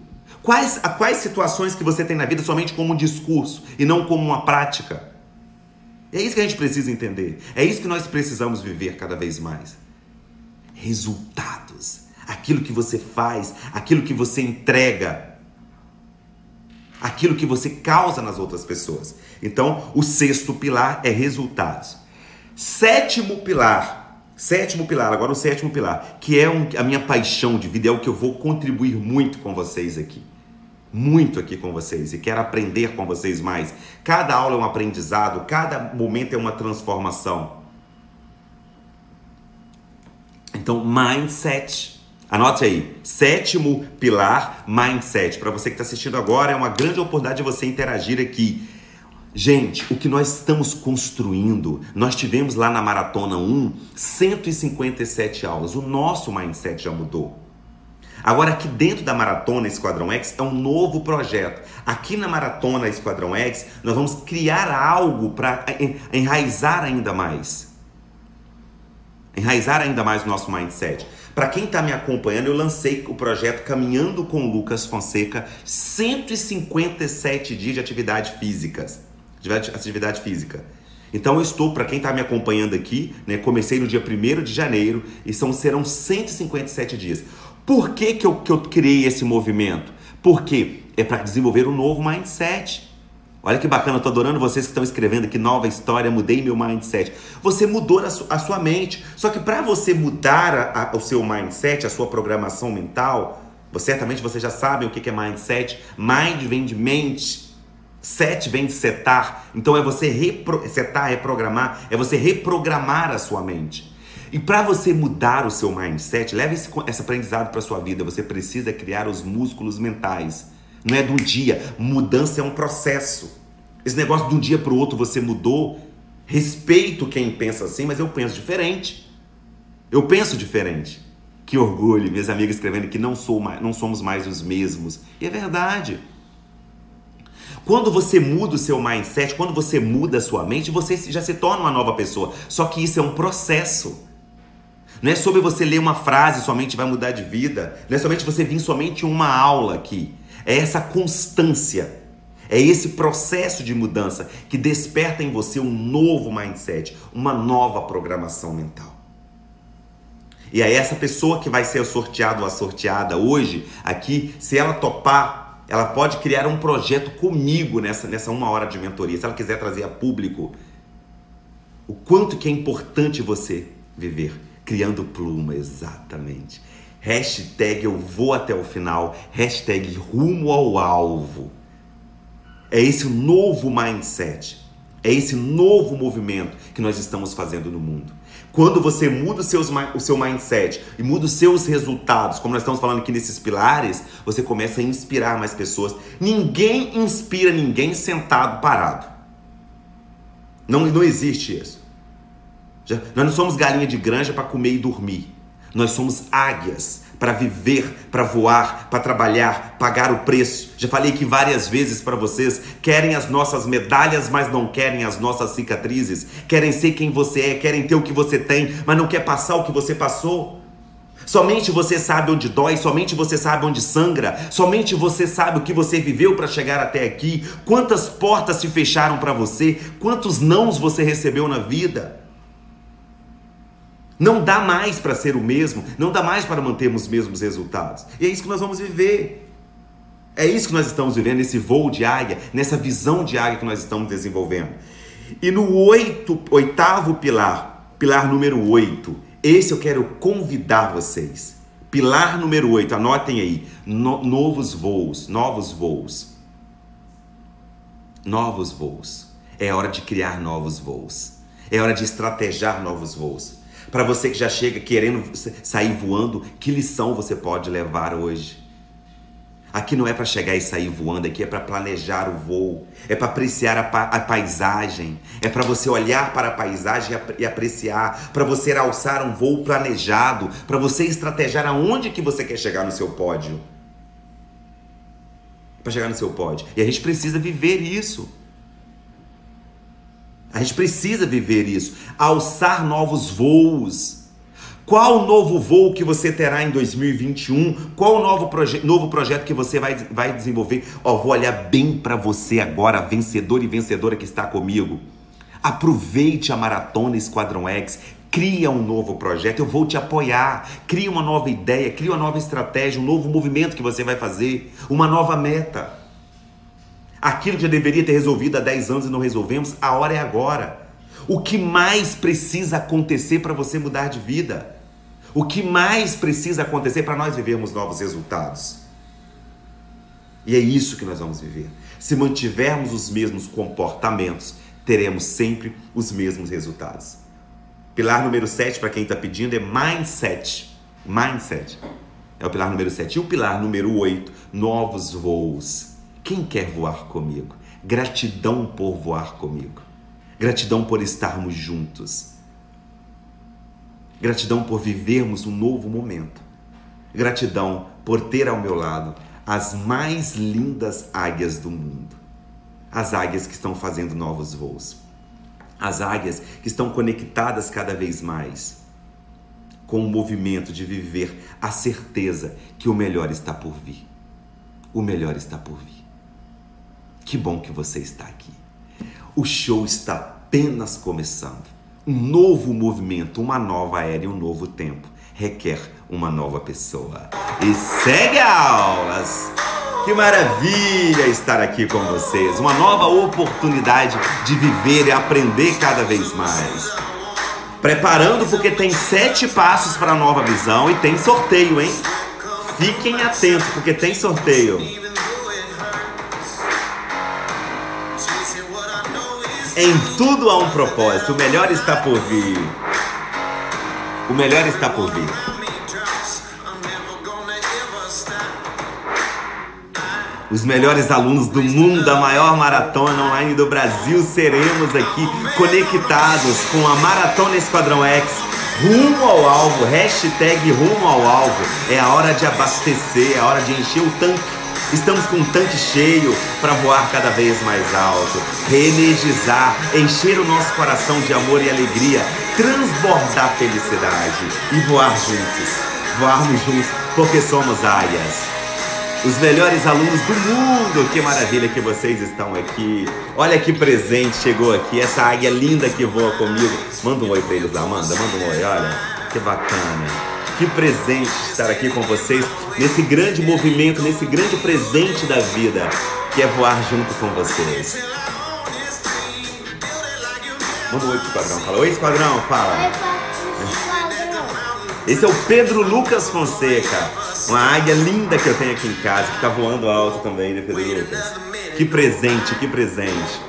Quais, a quais situações que você tem na vida somente como um discurso e não como uma prática? É isso que a gente precisa entender. É isso que nós precisamos viver cada vez mais resultados. Aquilo que você faz, aquilo que você entrega, aquilo que você causa nas outras pessoas. Então, o sexto pilar é resultados. Sétimo pilar, sétimo pilar, agora o sétimo pilar, que é um, a minha paixão de vida, é o que eu vou contribuir muito com vocês aqui. Muito aqui com vocês e quero aprender com vocês mais. Cada aula é um aprendizado, cada momento é uma transformação. Então, mindset. Anote aí, sétimo pilar, mindset. Para você que está assistindo agora, é uma grande oportunidade de você interagir aqui. Gente, o que nós estamos construindo, nós tivemos lá na Maratona 1 157 aulas. O nosso mindset já mudou. Agora, aqui dentro da Maratona Esquadrão X é um novo projeto. Aqui na Maratona Esquadrão X, nós vamos criar algo para enraizar ainda mais enraizar ainda mais o nosso mindset. Para quem está me acompanhando, eu lancei o projeto Caminhando com Lucas Fonseca, 157 dias de atividade físicas. atividade física. Então eu estou, para quem está me acompanhando aqui, né, comecei no dia 1 de janeiro e são, serão 157 dias. Por que, que, eu, que eu criei esse movimento? Porque é para desenvolver um novo mindset. Olha que bacana, eu tô adorando vocês que estão escrevendo aqui nova história, mudei meu mindset. Você mudou a, su a sua mente. Só que para você mudar a, a, o seu mindset, a sua programação mental, você, certamente você já sabe o que é mindset. Mind vem de mente. Set vem de setar. Então é você repro setar, reprogramar, é você reprogramar a sua mente. E para você mudar o seu mindset, leve esse, esse aprendizado para sua vida. Você precisa criar os músculos mentais não é de um dia. Mudança é um processo. Esse negócio de um dia para o outro você mudou. Respeito quem pensa assim, mas eu penso diferente. Eu penso diferente. Que orgulho, minhas amigas escrevendo que não, sou mais, não somos mais os mesmos. E é verdade. Quando você muda o seu mindset, quando você muda a sua mente, você já se torna uma nova pessoa. Só que isso é um processo. Não é sobre você ler uma frase somente vai mudar de vida. Não é somente você vir somente uma aula aqui. É essa constância, é esse processo de mudança que desperta em você um novo mindset, uma nova programação mental. E aí essa pessoa que vai ser sorteado ou a sorteada hoje aqui, se ela topar, ela pode criar um projeto comigo nessa, nessa uma hora de mentoria. Se ela quiser trazer a público o quanto que é importante você viver criando pluma, exatamente. Hashtag eu vou até o final. Hashtag rumo ao alvo. É esse novo mindset. É esse novo movimento que nós estamos fazendo no mundo. Quando você muda o, seus, o seu mindset e muda os seus resultados, como nós estamos falando aqui nesses pilares, você começa a inspirar mais pessoas. Ninguém inspira ninguém sentado, parado. Não, não existe isso. Já, nós não somos galinha de granja para comer e dormir. Nós somos águias para viver, para voar, para trabalhar, pagar o preço. Já falei aqui várias vezes para vocês, querem as nossas medalhas, mas não querem as nossas cicatrizes. Querem ser quem você é, querem ter o que você tem, mas não quer passar o que você passou. Somente você sabe onde dói, somente você sabe onde sangra, somente você sabe o que você viveu para chegar até aqui, quantas portas se fecharam para você, quantos nãos você recebeu na vida. Não dá mais para ser o mesmo, não dá mais para mantermos os mesmos resultados. E é isso que nós vamos viver. É isso que nós estamos vivendo, nesse voo de águia, nessa visão de águia que nós estamos desenvolvendo. E no oito, oitavo pilar, pilar número oito, esse eu quero convidar vocês. Pilar número oito, anotem aí, no, novos voos, novos voos. Novos voos. É hora de criar novos voos. É hora de estrategiar novos voos. Para você que já chega querendo sair voando, que lição você pode levar hoje? Aqui não é para chegar e sair voando, aqui é para planejar o voo, é para apreciar a, pa a, paisagem, é para você olhar para a paisagem e apreciar, para você alçar um voo planejado, para você estrategiar aonde que você quer chegar no seu pódio. Para chegar no seu pódio. E a gente precisa viver isso. A gente precisa viver isso, alçar novos voos. Qual o novo voo que você terá em 2021? Qual o novo, proje novo projeto que você vai, vai desenvolver? Ó, vou olhar bem para você agora, vencedor e vencedora que está comigo. Aproveite a Maratona Esquadrão X, cria um novo projeto, eu vou te apoiar. Cria uma nova ideia, cria uma nova estratégia, um novo movimento que você vai fazer, uma nova meta. Aquilo que já deveria ter resolvido há 10 anos e não resolvemos, a hora é agora. O que mais precisa acontecer para você mudar de vida? O que mais precisa acontecer para nós vivermos novos resultados? E é isso que nós vamos viver. Se mantivermos os mesmos comportamentos, teremos sempre os mesmos resultados. Pilar número 7, para quem está pedindo, é mindset. Mindset. É o pilar número 7. E o pilar número 8, novos voos. Quem quer voar comigo? Gratidão por voar comigo. Gratidão por estarmos juntos. Gratidão por vivermos um novo momento. Gratidão por ter ao meu lado as mais lindas águias do mundo. As águias que estão fazendo novos voos. As águias que estão conectadas cada vez mais com o movimento de viver a certeza que o melhor está por vir. O melhor está por vir. Que bom que você está aqui. O show está apenas começando. Um novo movimento, uma nova era e um novo tempo requer uma nova pessoa. E segue aulas! Que maravilha estar aqui com vocês! Uma nova oportunidade de viver e aprender cada vez mais. Preparando porque tem sete passos para a nova visão e tem sorteio, hein? Fiquem atentos porque tem sorteio. Em tudo há um propósito, o melhor está por vir. O melhor está por vir. Os melhores alunos do mundo, a maior maratona online do Brasil, seremos aqui conectados com a Maratona Esquadrão X rumo ao alvo, hashtag rumo ao alvo. É a hora de abastecer, é a hora de encher o tanque Estamos com um tanque cheio para voar cada vez mais alto, reenergizar, encher o nosso coração de amor e alegria, transbordar felicidade e voar juntos. Voarmos juntos porque somos águias. Os melhores alunos do mundo, que maravilha que vocês estão aqui. Olha que presente chegou aqui, essa águia linda que voa comigo. Manda um oi pra eles lá, manda, manda um oi, olha. Que bacana. Que presente estar aqui com vocês nesse grande movimento, nesse grande presente da vida, que é voar junto com vocês. Manda um oi pro esquadrão. Fala, oi esquadrão, fala. Esse é o Pedro Lucas Fonseca, uma águia linda que eu tenho aqui em casa, que tá voando alto também, né, Pedro Lucas? Que presente, que presente.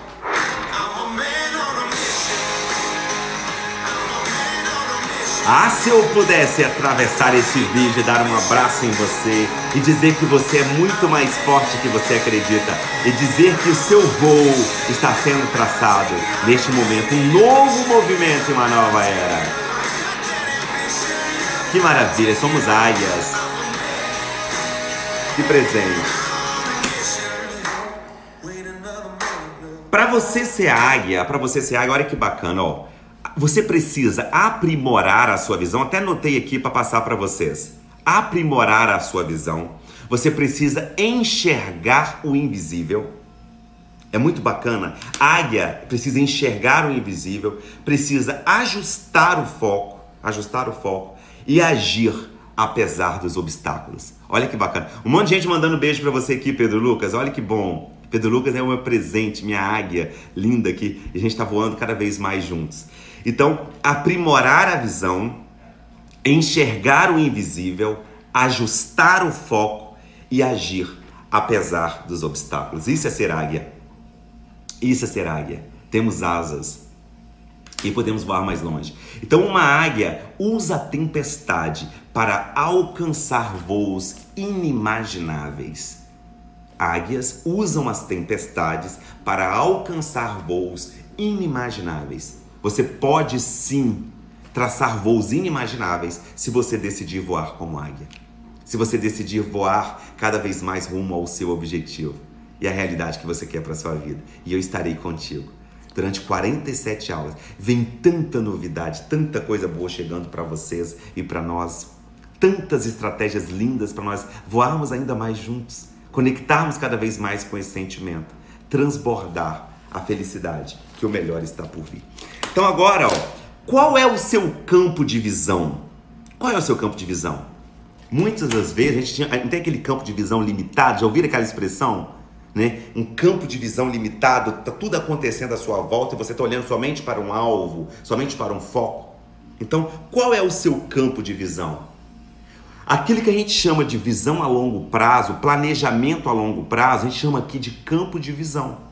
Ah, se eu pudesse atravessar esse vídeo e dar um abraço em você e dizer que você é muito mais forte que você acredita e dizer que o seu voo está sendo traçado neste momento, um novo movimento e uma nova era. Que maravilha, somos águias. Que presente. Para você ser águia, para você ser águia, olha que bacana, ó. Você precisa aprimorar a sua visão. Até anotei aqui para passar para vocês. Aprimorar a sua visão. Você precisa enxergar o invisível. É muito bacana. Águia precisa enxergar o invisível, precisa ajustar o foco, ajustar o foco e agir apesar dos obstáculos. Olha que bacana. Um monte de gente mandando beijo para você aqui, Pedro Lucas. Olha que bom. Pedro Lucas é o meu presente, minha águia linda aqui. E a gente está voando cada vez mais juntos. Então, aprimorar a visão, enxergar o invisível, ajustar o foco e agir apesar dos obstáculos. Isso é ser águia. Isso é ser águia. Temos asas e podemos voar mais longe. Então, uma águia usa a tempestade para alcançar voos inimagináveis. Águias usam as tempestades para alcançar voos inimagináveis. Você pode sim traçar voos inimagináveis se você decidir voar como águia. Se você decidir voar cada vez mais rumo ao seu objetivo e a realidade que você quer para sua vida. E eu estarei contigo durante 47 aulas. Vem tanta novidade, tanta coisa boa chegando para vocês e para nós. Tantas estratégias lindas para nós voarmos ainda mais juntos, conectarmos cada vez mais com esse sentimento, transbordar a felicidade, que o melhor está por vir. Então agora, ó, qual é o seu campo de visão? Qual é o seu campo de visão? Muitas das vezes a gente tinha, não tem aquele campo de visão limitado, já ouviram aquela expressão? Né? Um campo de visão limitado, tá tudo acontecendo à sua volta e você está olhando somente para um alvo, somente para um foco. Então, qual é o seu campo de visão? Aquilo que a gente chama de visão a longo prazo, planejamento a longo prazo, a gente chama aqui de campo de visão.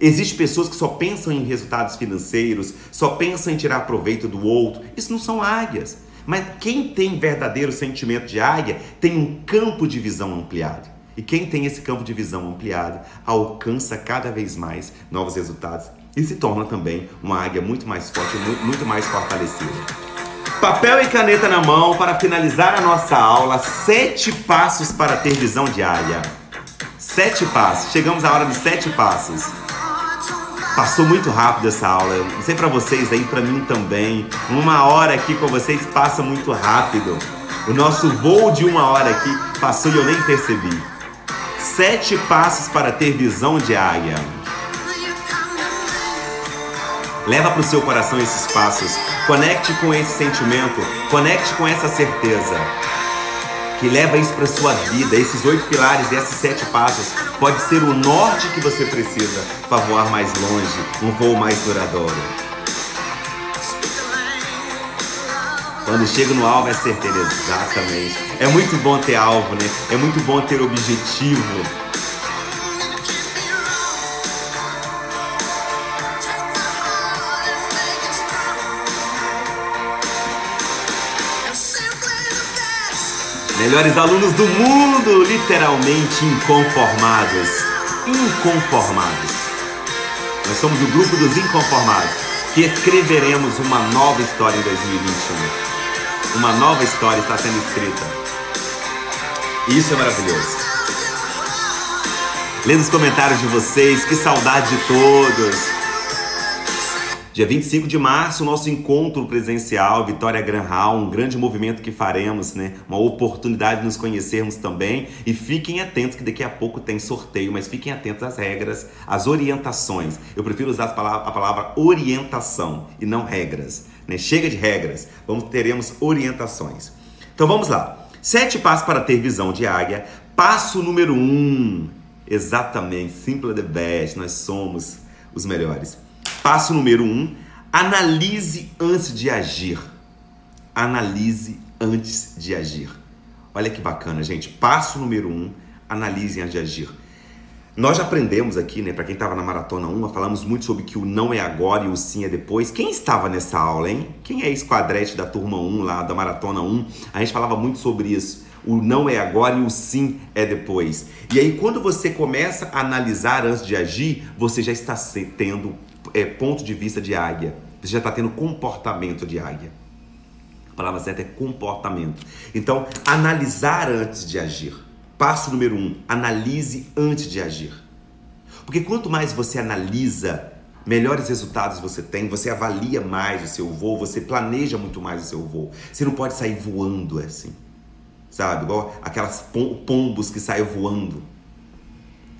Existem pessoas que só pensam em resultados financeiros, só pensam em tirar proveito do outro. Isso não são águias. Mas quem tem verdadeiro sentimento de águia tem um campo de visão ampliado. E quem tem esse campo de visão ampliado alcança cada vez mais novos resultados e se torna também uma águia muito mais forte, muito mais fortalecida. Papel e caneta na mão para finalizar a nossa aula. Sete passos para ter visão de águia. Sete passos. Chegamos à hora dos sete passos. Passou muito rápido essa aula. Não sei para vocês aí, para mim também. Uma hora aqui com vocês passa muito rápido. O nosso voo de uma hora aqui passou e eu nem percebi. Sete passos para ter visão de águia. Leva para o seu coração esses passos. Conecte com esse sentimento. Conecte com essa certeza. Que leva isso para sua vida. Esses oito pilares, esses sete passos, pode ser o norte que você precisa para voar mais longe, um voo mais duradouro. Quando chego no alvo é certeza, exatamente. É muito bom ter alvo, né? É muito bom ter objetivo. Melhores alunos do mundo, literalmente inconformados. Inconformados. Nós somos o grupo dos inconformados que escreveremos uma nova história em 2021. Uma nova história está sendo escrita. Isso é maravilhoso. Lendo os comentários de vocês, que saudade de todos. Dia 25 de março, nosso encontro presencial, Vitória Gran Hall, um grande movimento que faremos, né? Uma oportunidade de nos conhecermos também. E fiquem atentos que daqui a pouco tem sorteio, mas fiquem atentos às regras, às orientações. Eu prefiro usar a palavra, a palavra orientação e não regras. Né? Chega de regras, vamos teremos orientações. Então vamos lá. Sete passos para ter visão de águia. Passo número um. Exatamente, simple the best, nós somos os melhores. Passo número um: analise antes de agir. Analise antes de agir. Olha que bacana, gente. Passo número um: analise antes de agir. Nós já aprendemos aqui, né, para quem estava na maratona 1, falamos muito sobre que o não é agora e o sim é depois. Quem estava nessa aula, hein? Quem é esquadrete da turma 1 lá, da maratona 1? A gente falava muito sobre isso. O não é agora e o sim é depois. E aí, quando você começa a analisar antes de agir, você já está tendo é, ponto de vista de águia. Você já está tendo comportamento de águia. A palavra certa é comportamento. Então, analisar antes de agir. Passo número um: analise antes de agir. Porque quanto mais você analisa, melhores resultados você tem, você avalia mais o seu voo, você planeja muito mais o seu voo. Você não pode sair voando assim. Sabe? Igual aquelas pombos que saem voando.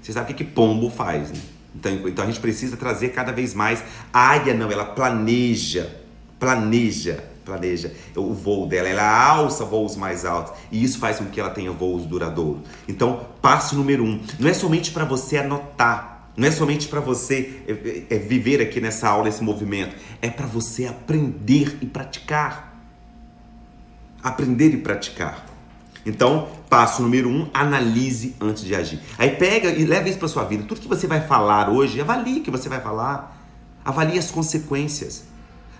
Você sabe o que, que pombo faz, né? Então, então a gente precisa trazer cada vez mais. A águia não, ela planeja, planeja, planeja o voo dela. Ela alça voos mais altos e isso faz com que ela tenha voos duradouros. Então, passo número um, não é somente para você anotar, não é somente para você é, é, é, viver aqui nessa aula, esse movimento, é para você aprender e praticar. Aprender e praticar. Então, passo número um, analise antes de agir. Aí pega e leva isso para sua vida. Tudo que você vai falar hoje, avalie o que você vai falar. Avalie as consequências.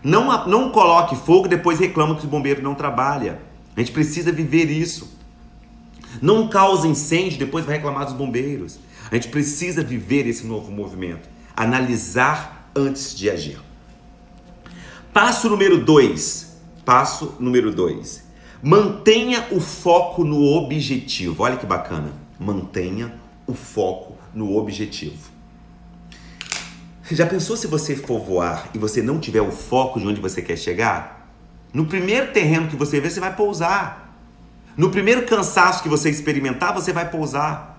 Não, não coloque fogo depois reclama que o bombeiro não trabalha. A gente precisa viver isso. Não cause incêndio, depois vai reclamar dos bombeiros. A gente precisa viver esse novo movimento. Analisar antes de agir. Passo número dois. Passo número dois Mantenha o foco no objetivo. Olha que bacana. Mantenha o foco no objetivo. Já pensou se você for voar e você não tiver o foco de onde você quer chegar? No primeiro terreno que você vê, você vai pousar. No primeiro cansaço que você experimentar, você vai pousar.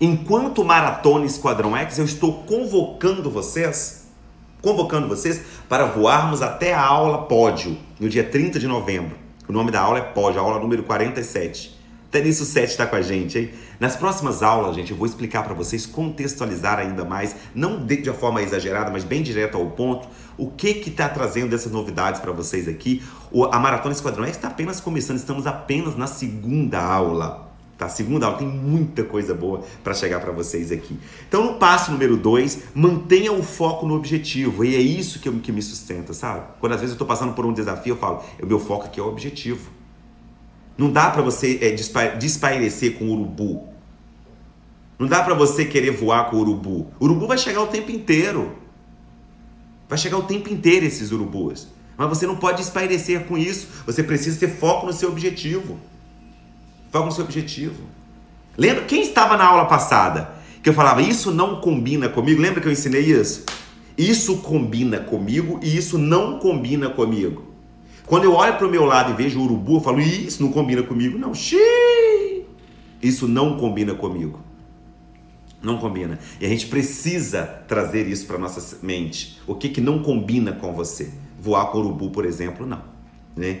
Enquanto Maratona Esquadrão X, eu estou convocando vocês convocando vocês para voarmos até a aula pódio, no dia 30 de novembro. O nome da aula é pódio, aula número 47. Até nisso o 7 está com a gente, hein? Nas próximas aulas, gente, eu vou explicar para vocês, contextualizar ainda mais, não de, de uma forma exagerada, mas bem direto ao ponto, o que que está trazendo dessas novidades para vocês aqui. O, a Maratona Esquadrão está apenas começando, estamos apenas na segunda aula. Tá? Segunda aula tem muita coisa boa para chegar para vocês aqui. Então, no passo número dois, mantenha o foco no objetivo. E é isso que, eu, que me sustenta, sabe? Quando às vezes eu estou passando por um desafio, eu falo, o meu foco aqui é o objetivo. Não dá para você é, despairecer com o urubu. Não dá para você querer voar com o urubu. O urubu vai chegar o tempo inteiro. Vai chegar o tempo inteiro esses urubus. Mas você não pode espairecer com isso. Você precisa ter foco no seu objetivo. Foca no seu objetivo. Lembra? Quem estava na aula passada? Que eu falava, isso não combina comigo. Lembra que eu ensinei isso? Isso combina comigo e isso não combina comigo. Quando eu olho para o meu lado e vejo o urubu, eu falo, isso não combina comigo. Não, xiii, isso não combina comigo. Não combina. E a gente precisa trazer isso para nossa mente. O que, que não combina com você? Voar com urubu, por exemplo, não. Né?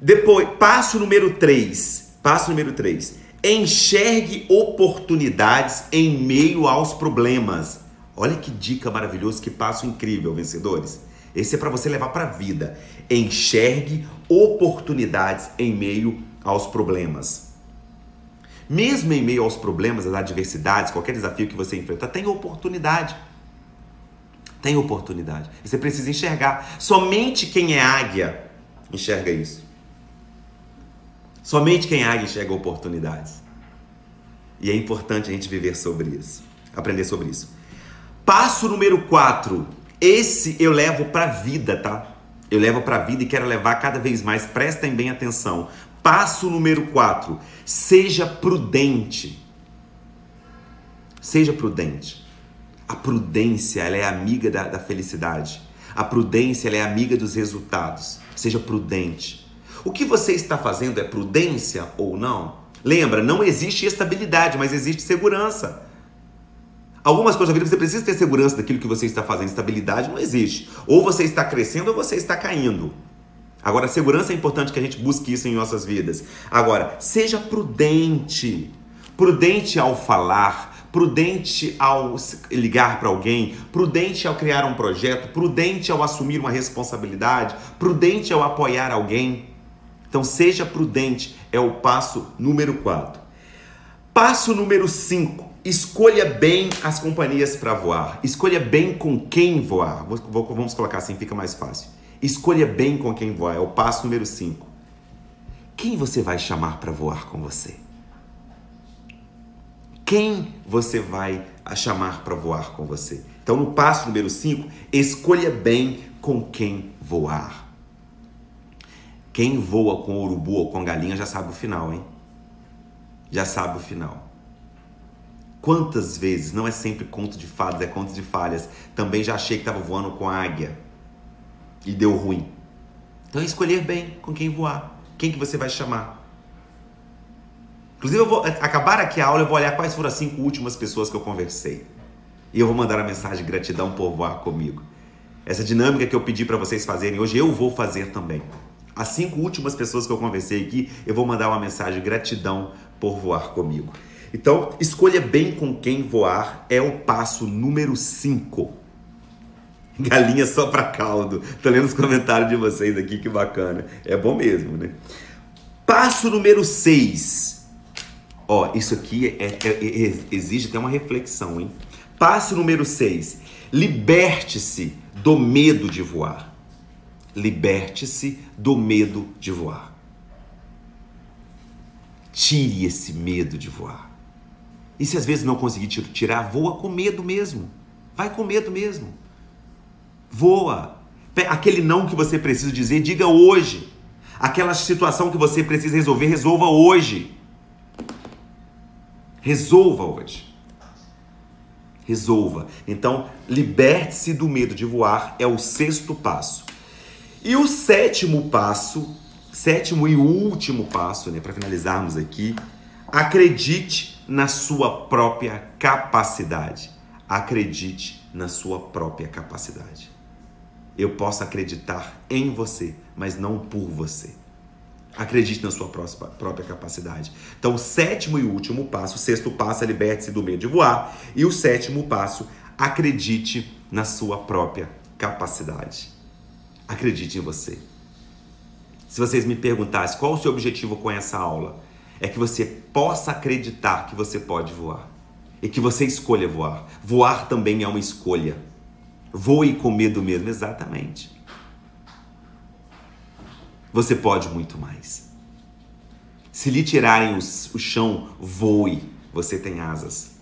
Depois, passo número 3. Passo número 3. Enxergue oportunidades em meio aos problemas. Olha que dica maravilhosa, que passo incrível, vencedores. Esse é para você levar para a vida. Enxergue oportunidades em meio aos problemas. Mesmo em meio aos problemas, às adversidades, qualquer desafio que você enfrenta, tem oportunidade. Tem oportunidade. Você precisa enxergar. Somente quem é águia enxerga isso. Somente quem águia enxerga oportunidades. E é importante a gente viver sobre isso, aprender sobre isso. Passo número 4. Esse eu levo para vida, tá? Eu levo para vida e quero levar cada vez mais. Prestem bem atenção. Passo número 4. Seja prudente. Seja prudente. A prudência ela é amiga da, da felicidade. A prudência ela é amiga dos resultados. Seja prudente. O que você está fazendo é prudência ou não? Lembra, não existe estabilidade, mas existe segurança. Algumas coisas na vida você precisa ter segurança daquilo que você está fazendo. Estabilidade não existe. Ou você está crescendo ou você está caindo. Agora, segurança é importante que a gente busque isso em nossas vidas. Agora, seja prudente. Prudente ao falar, prudente ao ligar para alguém, prudente ao criar um projeto, prudente ao assumir uma responsabilidade, prudente ao apoiar alguém. Então, seja prudente, é o passo número 4. Passo número 5. Escolha bem as companhias para voar. Escolha bem com quem voar. Vamos colocar assim, fica mais fácil. Escolha bem com quem voar. É o passo número 5. Quem você vai chamar para voar com você? Quem você vai chamar para voar com você? Então, no passo número 5, escolha bem com quem voar. Quem voa com urubu ou com galinha já sabe o final, hein? Já sabe o final. Quantas vezes, não é sempre conto de fadas, é conto de falhas. Também já achei que estava voando com águia e deu ruim. Então é escolher bem com quem voar. Quem que você vai chamar? Inclusive, eu vou acabar aqui a aula, eu vou olhar quais foram as cinco últimas pessoas que eu conversei. E eu vou mandar a mensagem de gratidão por voar comigo. Essa dinâmica que eu pedi para vocês fazerem hoje, eu vou fazer também. As cinco últimas pessoas que eu conversei aqui, eu vou mandar uma mensagem gratidão por voar comigo. Então, escolha bem com quem voar é o passo número 5. Galinha só para caldo. Tô lendo os comentários de vocês aqui, que bacana. É bom mesmo, né? Passo número 6. Ó, isso aqui é, é, é, exige até uma reflexão, hein? Passo número 6. Liberte-se do medo de voar. Liberte-se do medo de voar. Tire esse medo de voar. E se às vezes não conseguir tirar, voa com medo mesmo. Vai com medo mesmo. Voa. Aquele não que você precisa dizer, diga hoje. Aquela situação que você precisa resolver, resolva hoje. Resolva hoje. Resolva. Então, liberte-se do medo de voar é o sexto passo. E o sétimo passo, sétimo e último passo, né, para finalizarmos aqui, acredite na sua própria capacidade. Acredite na sua própria capacidade. Eu posso acreditar em você, mas não por você. Acredite na sua própria capacidade. Então, o sétimo e último passo, o sexto passo liberte-se do medo de voar. E o sétimo passo, acredite na sua própria capacidade. Acredite em você. Se vocês me perguntassem qual o seu objetivo com essa aula, é que você possa acreditar que você pode voar e que você escolha voar. Voar também é uma escolha. Voe com medo mesmo, exatamente. Você pode muito mais. Se lhe tirarem o, o chão, voe. Você tem asas.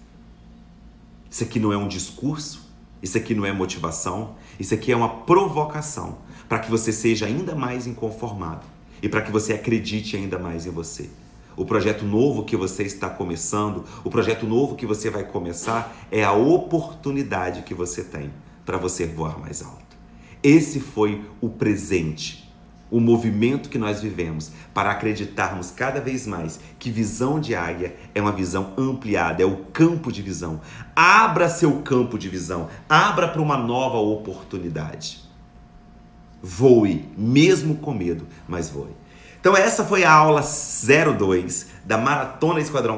Isso aqui não é um discurso, isso aqui não é motivação, isso aqui é uma provocação para que você seja ainda mais inconformado e para que você acredite ainda mais em você. O projeto novo que você está começando, o projeto novo que você vai começar é a oportunidade que você tem para você voar mais alto. Esse foi o presente o movimento que nós vivemos para acreditarmos cada vez mais que visão de águia é uma visão ampliada, é o campo de visão. Abra seu campo de visão, abra para uma nova oportunidade. Voe, mesmo com medo, mas voe. Então essa foi a aula 02 da Maratona Esquadrão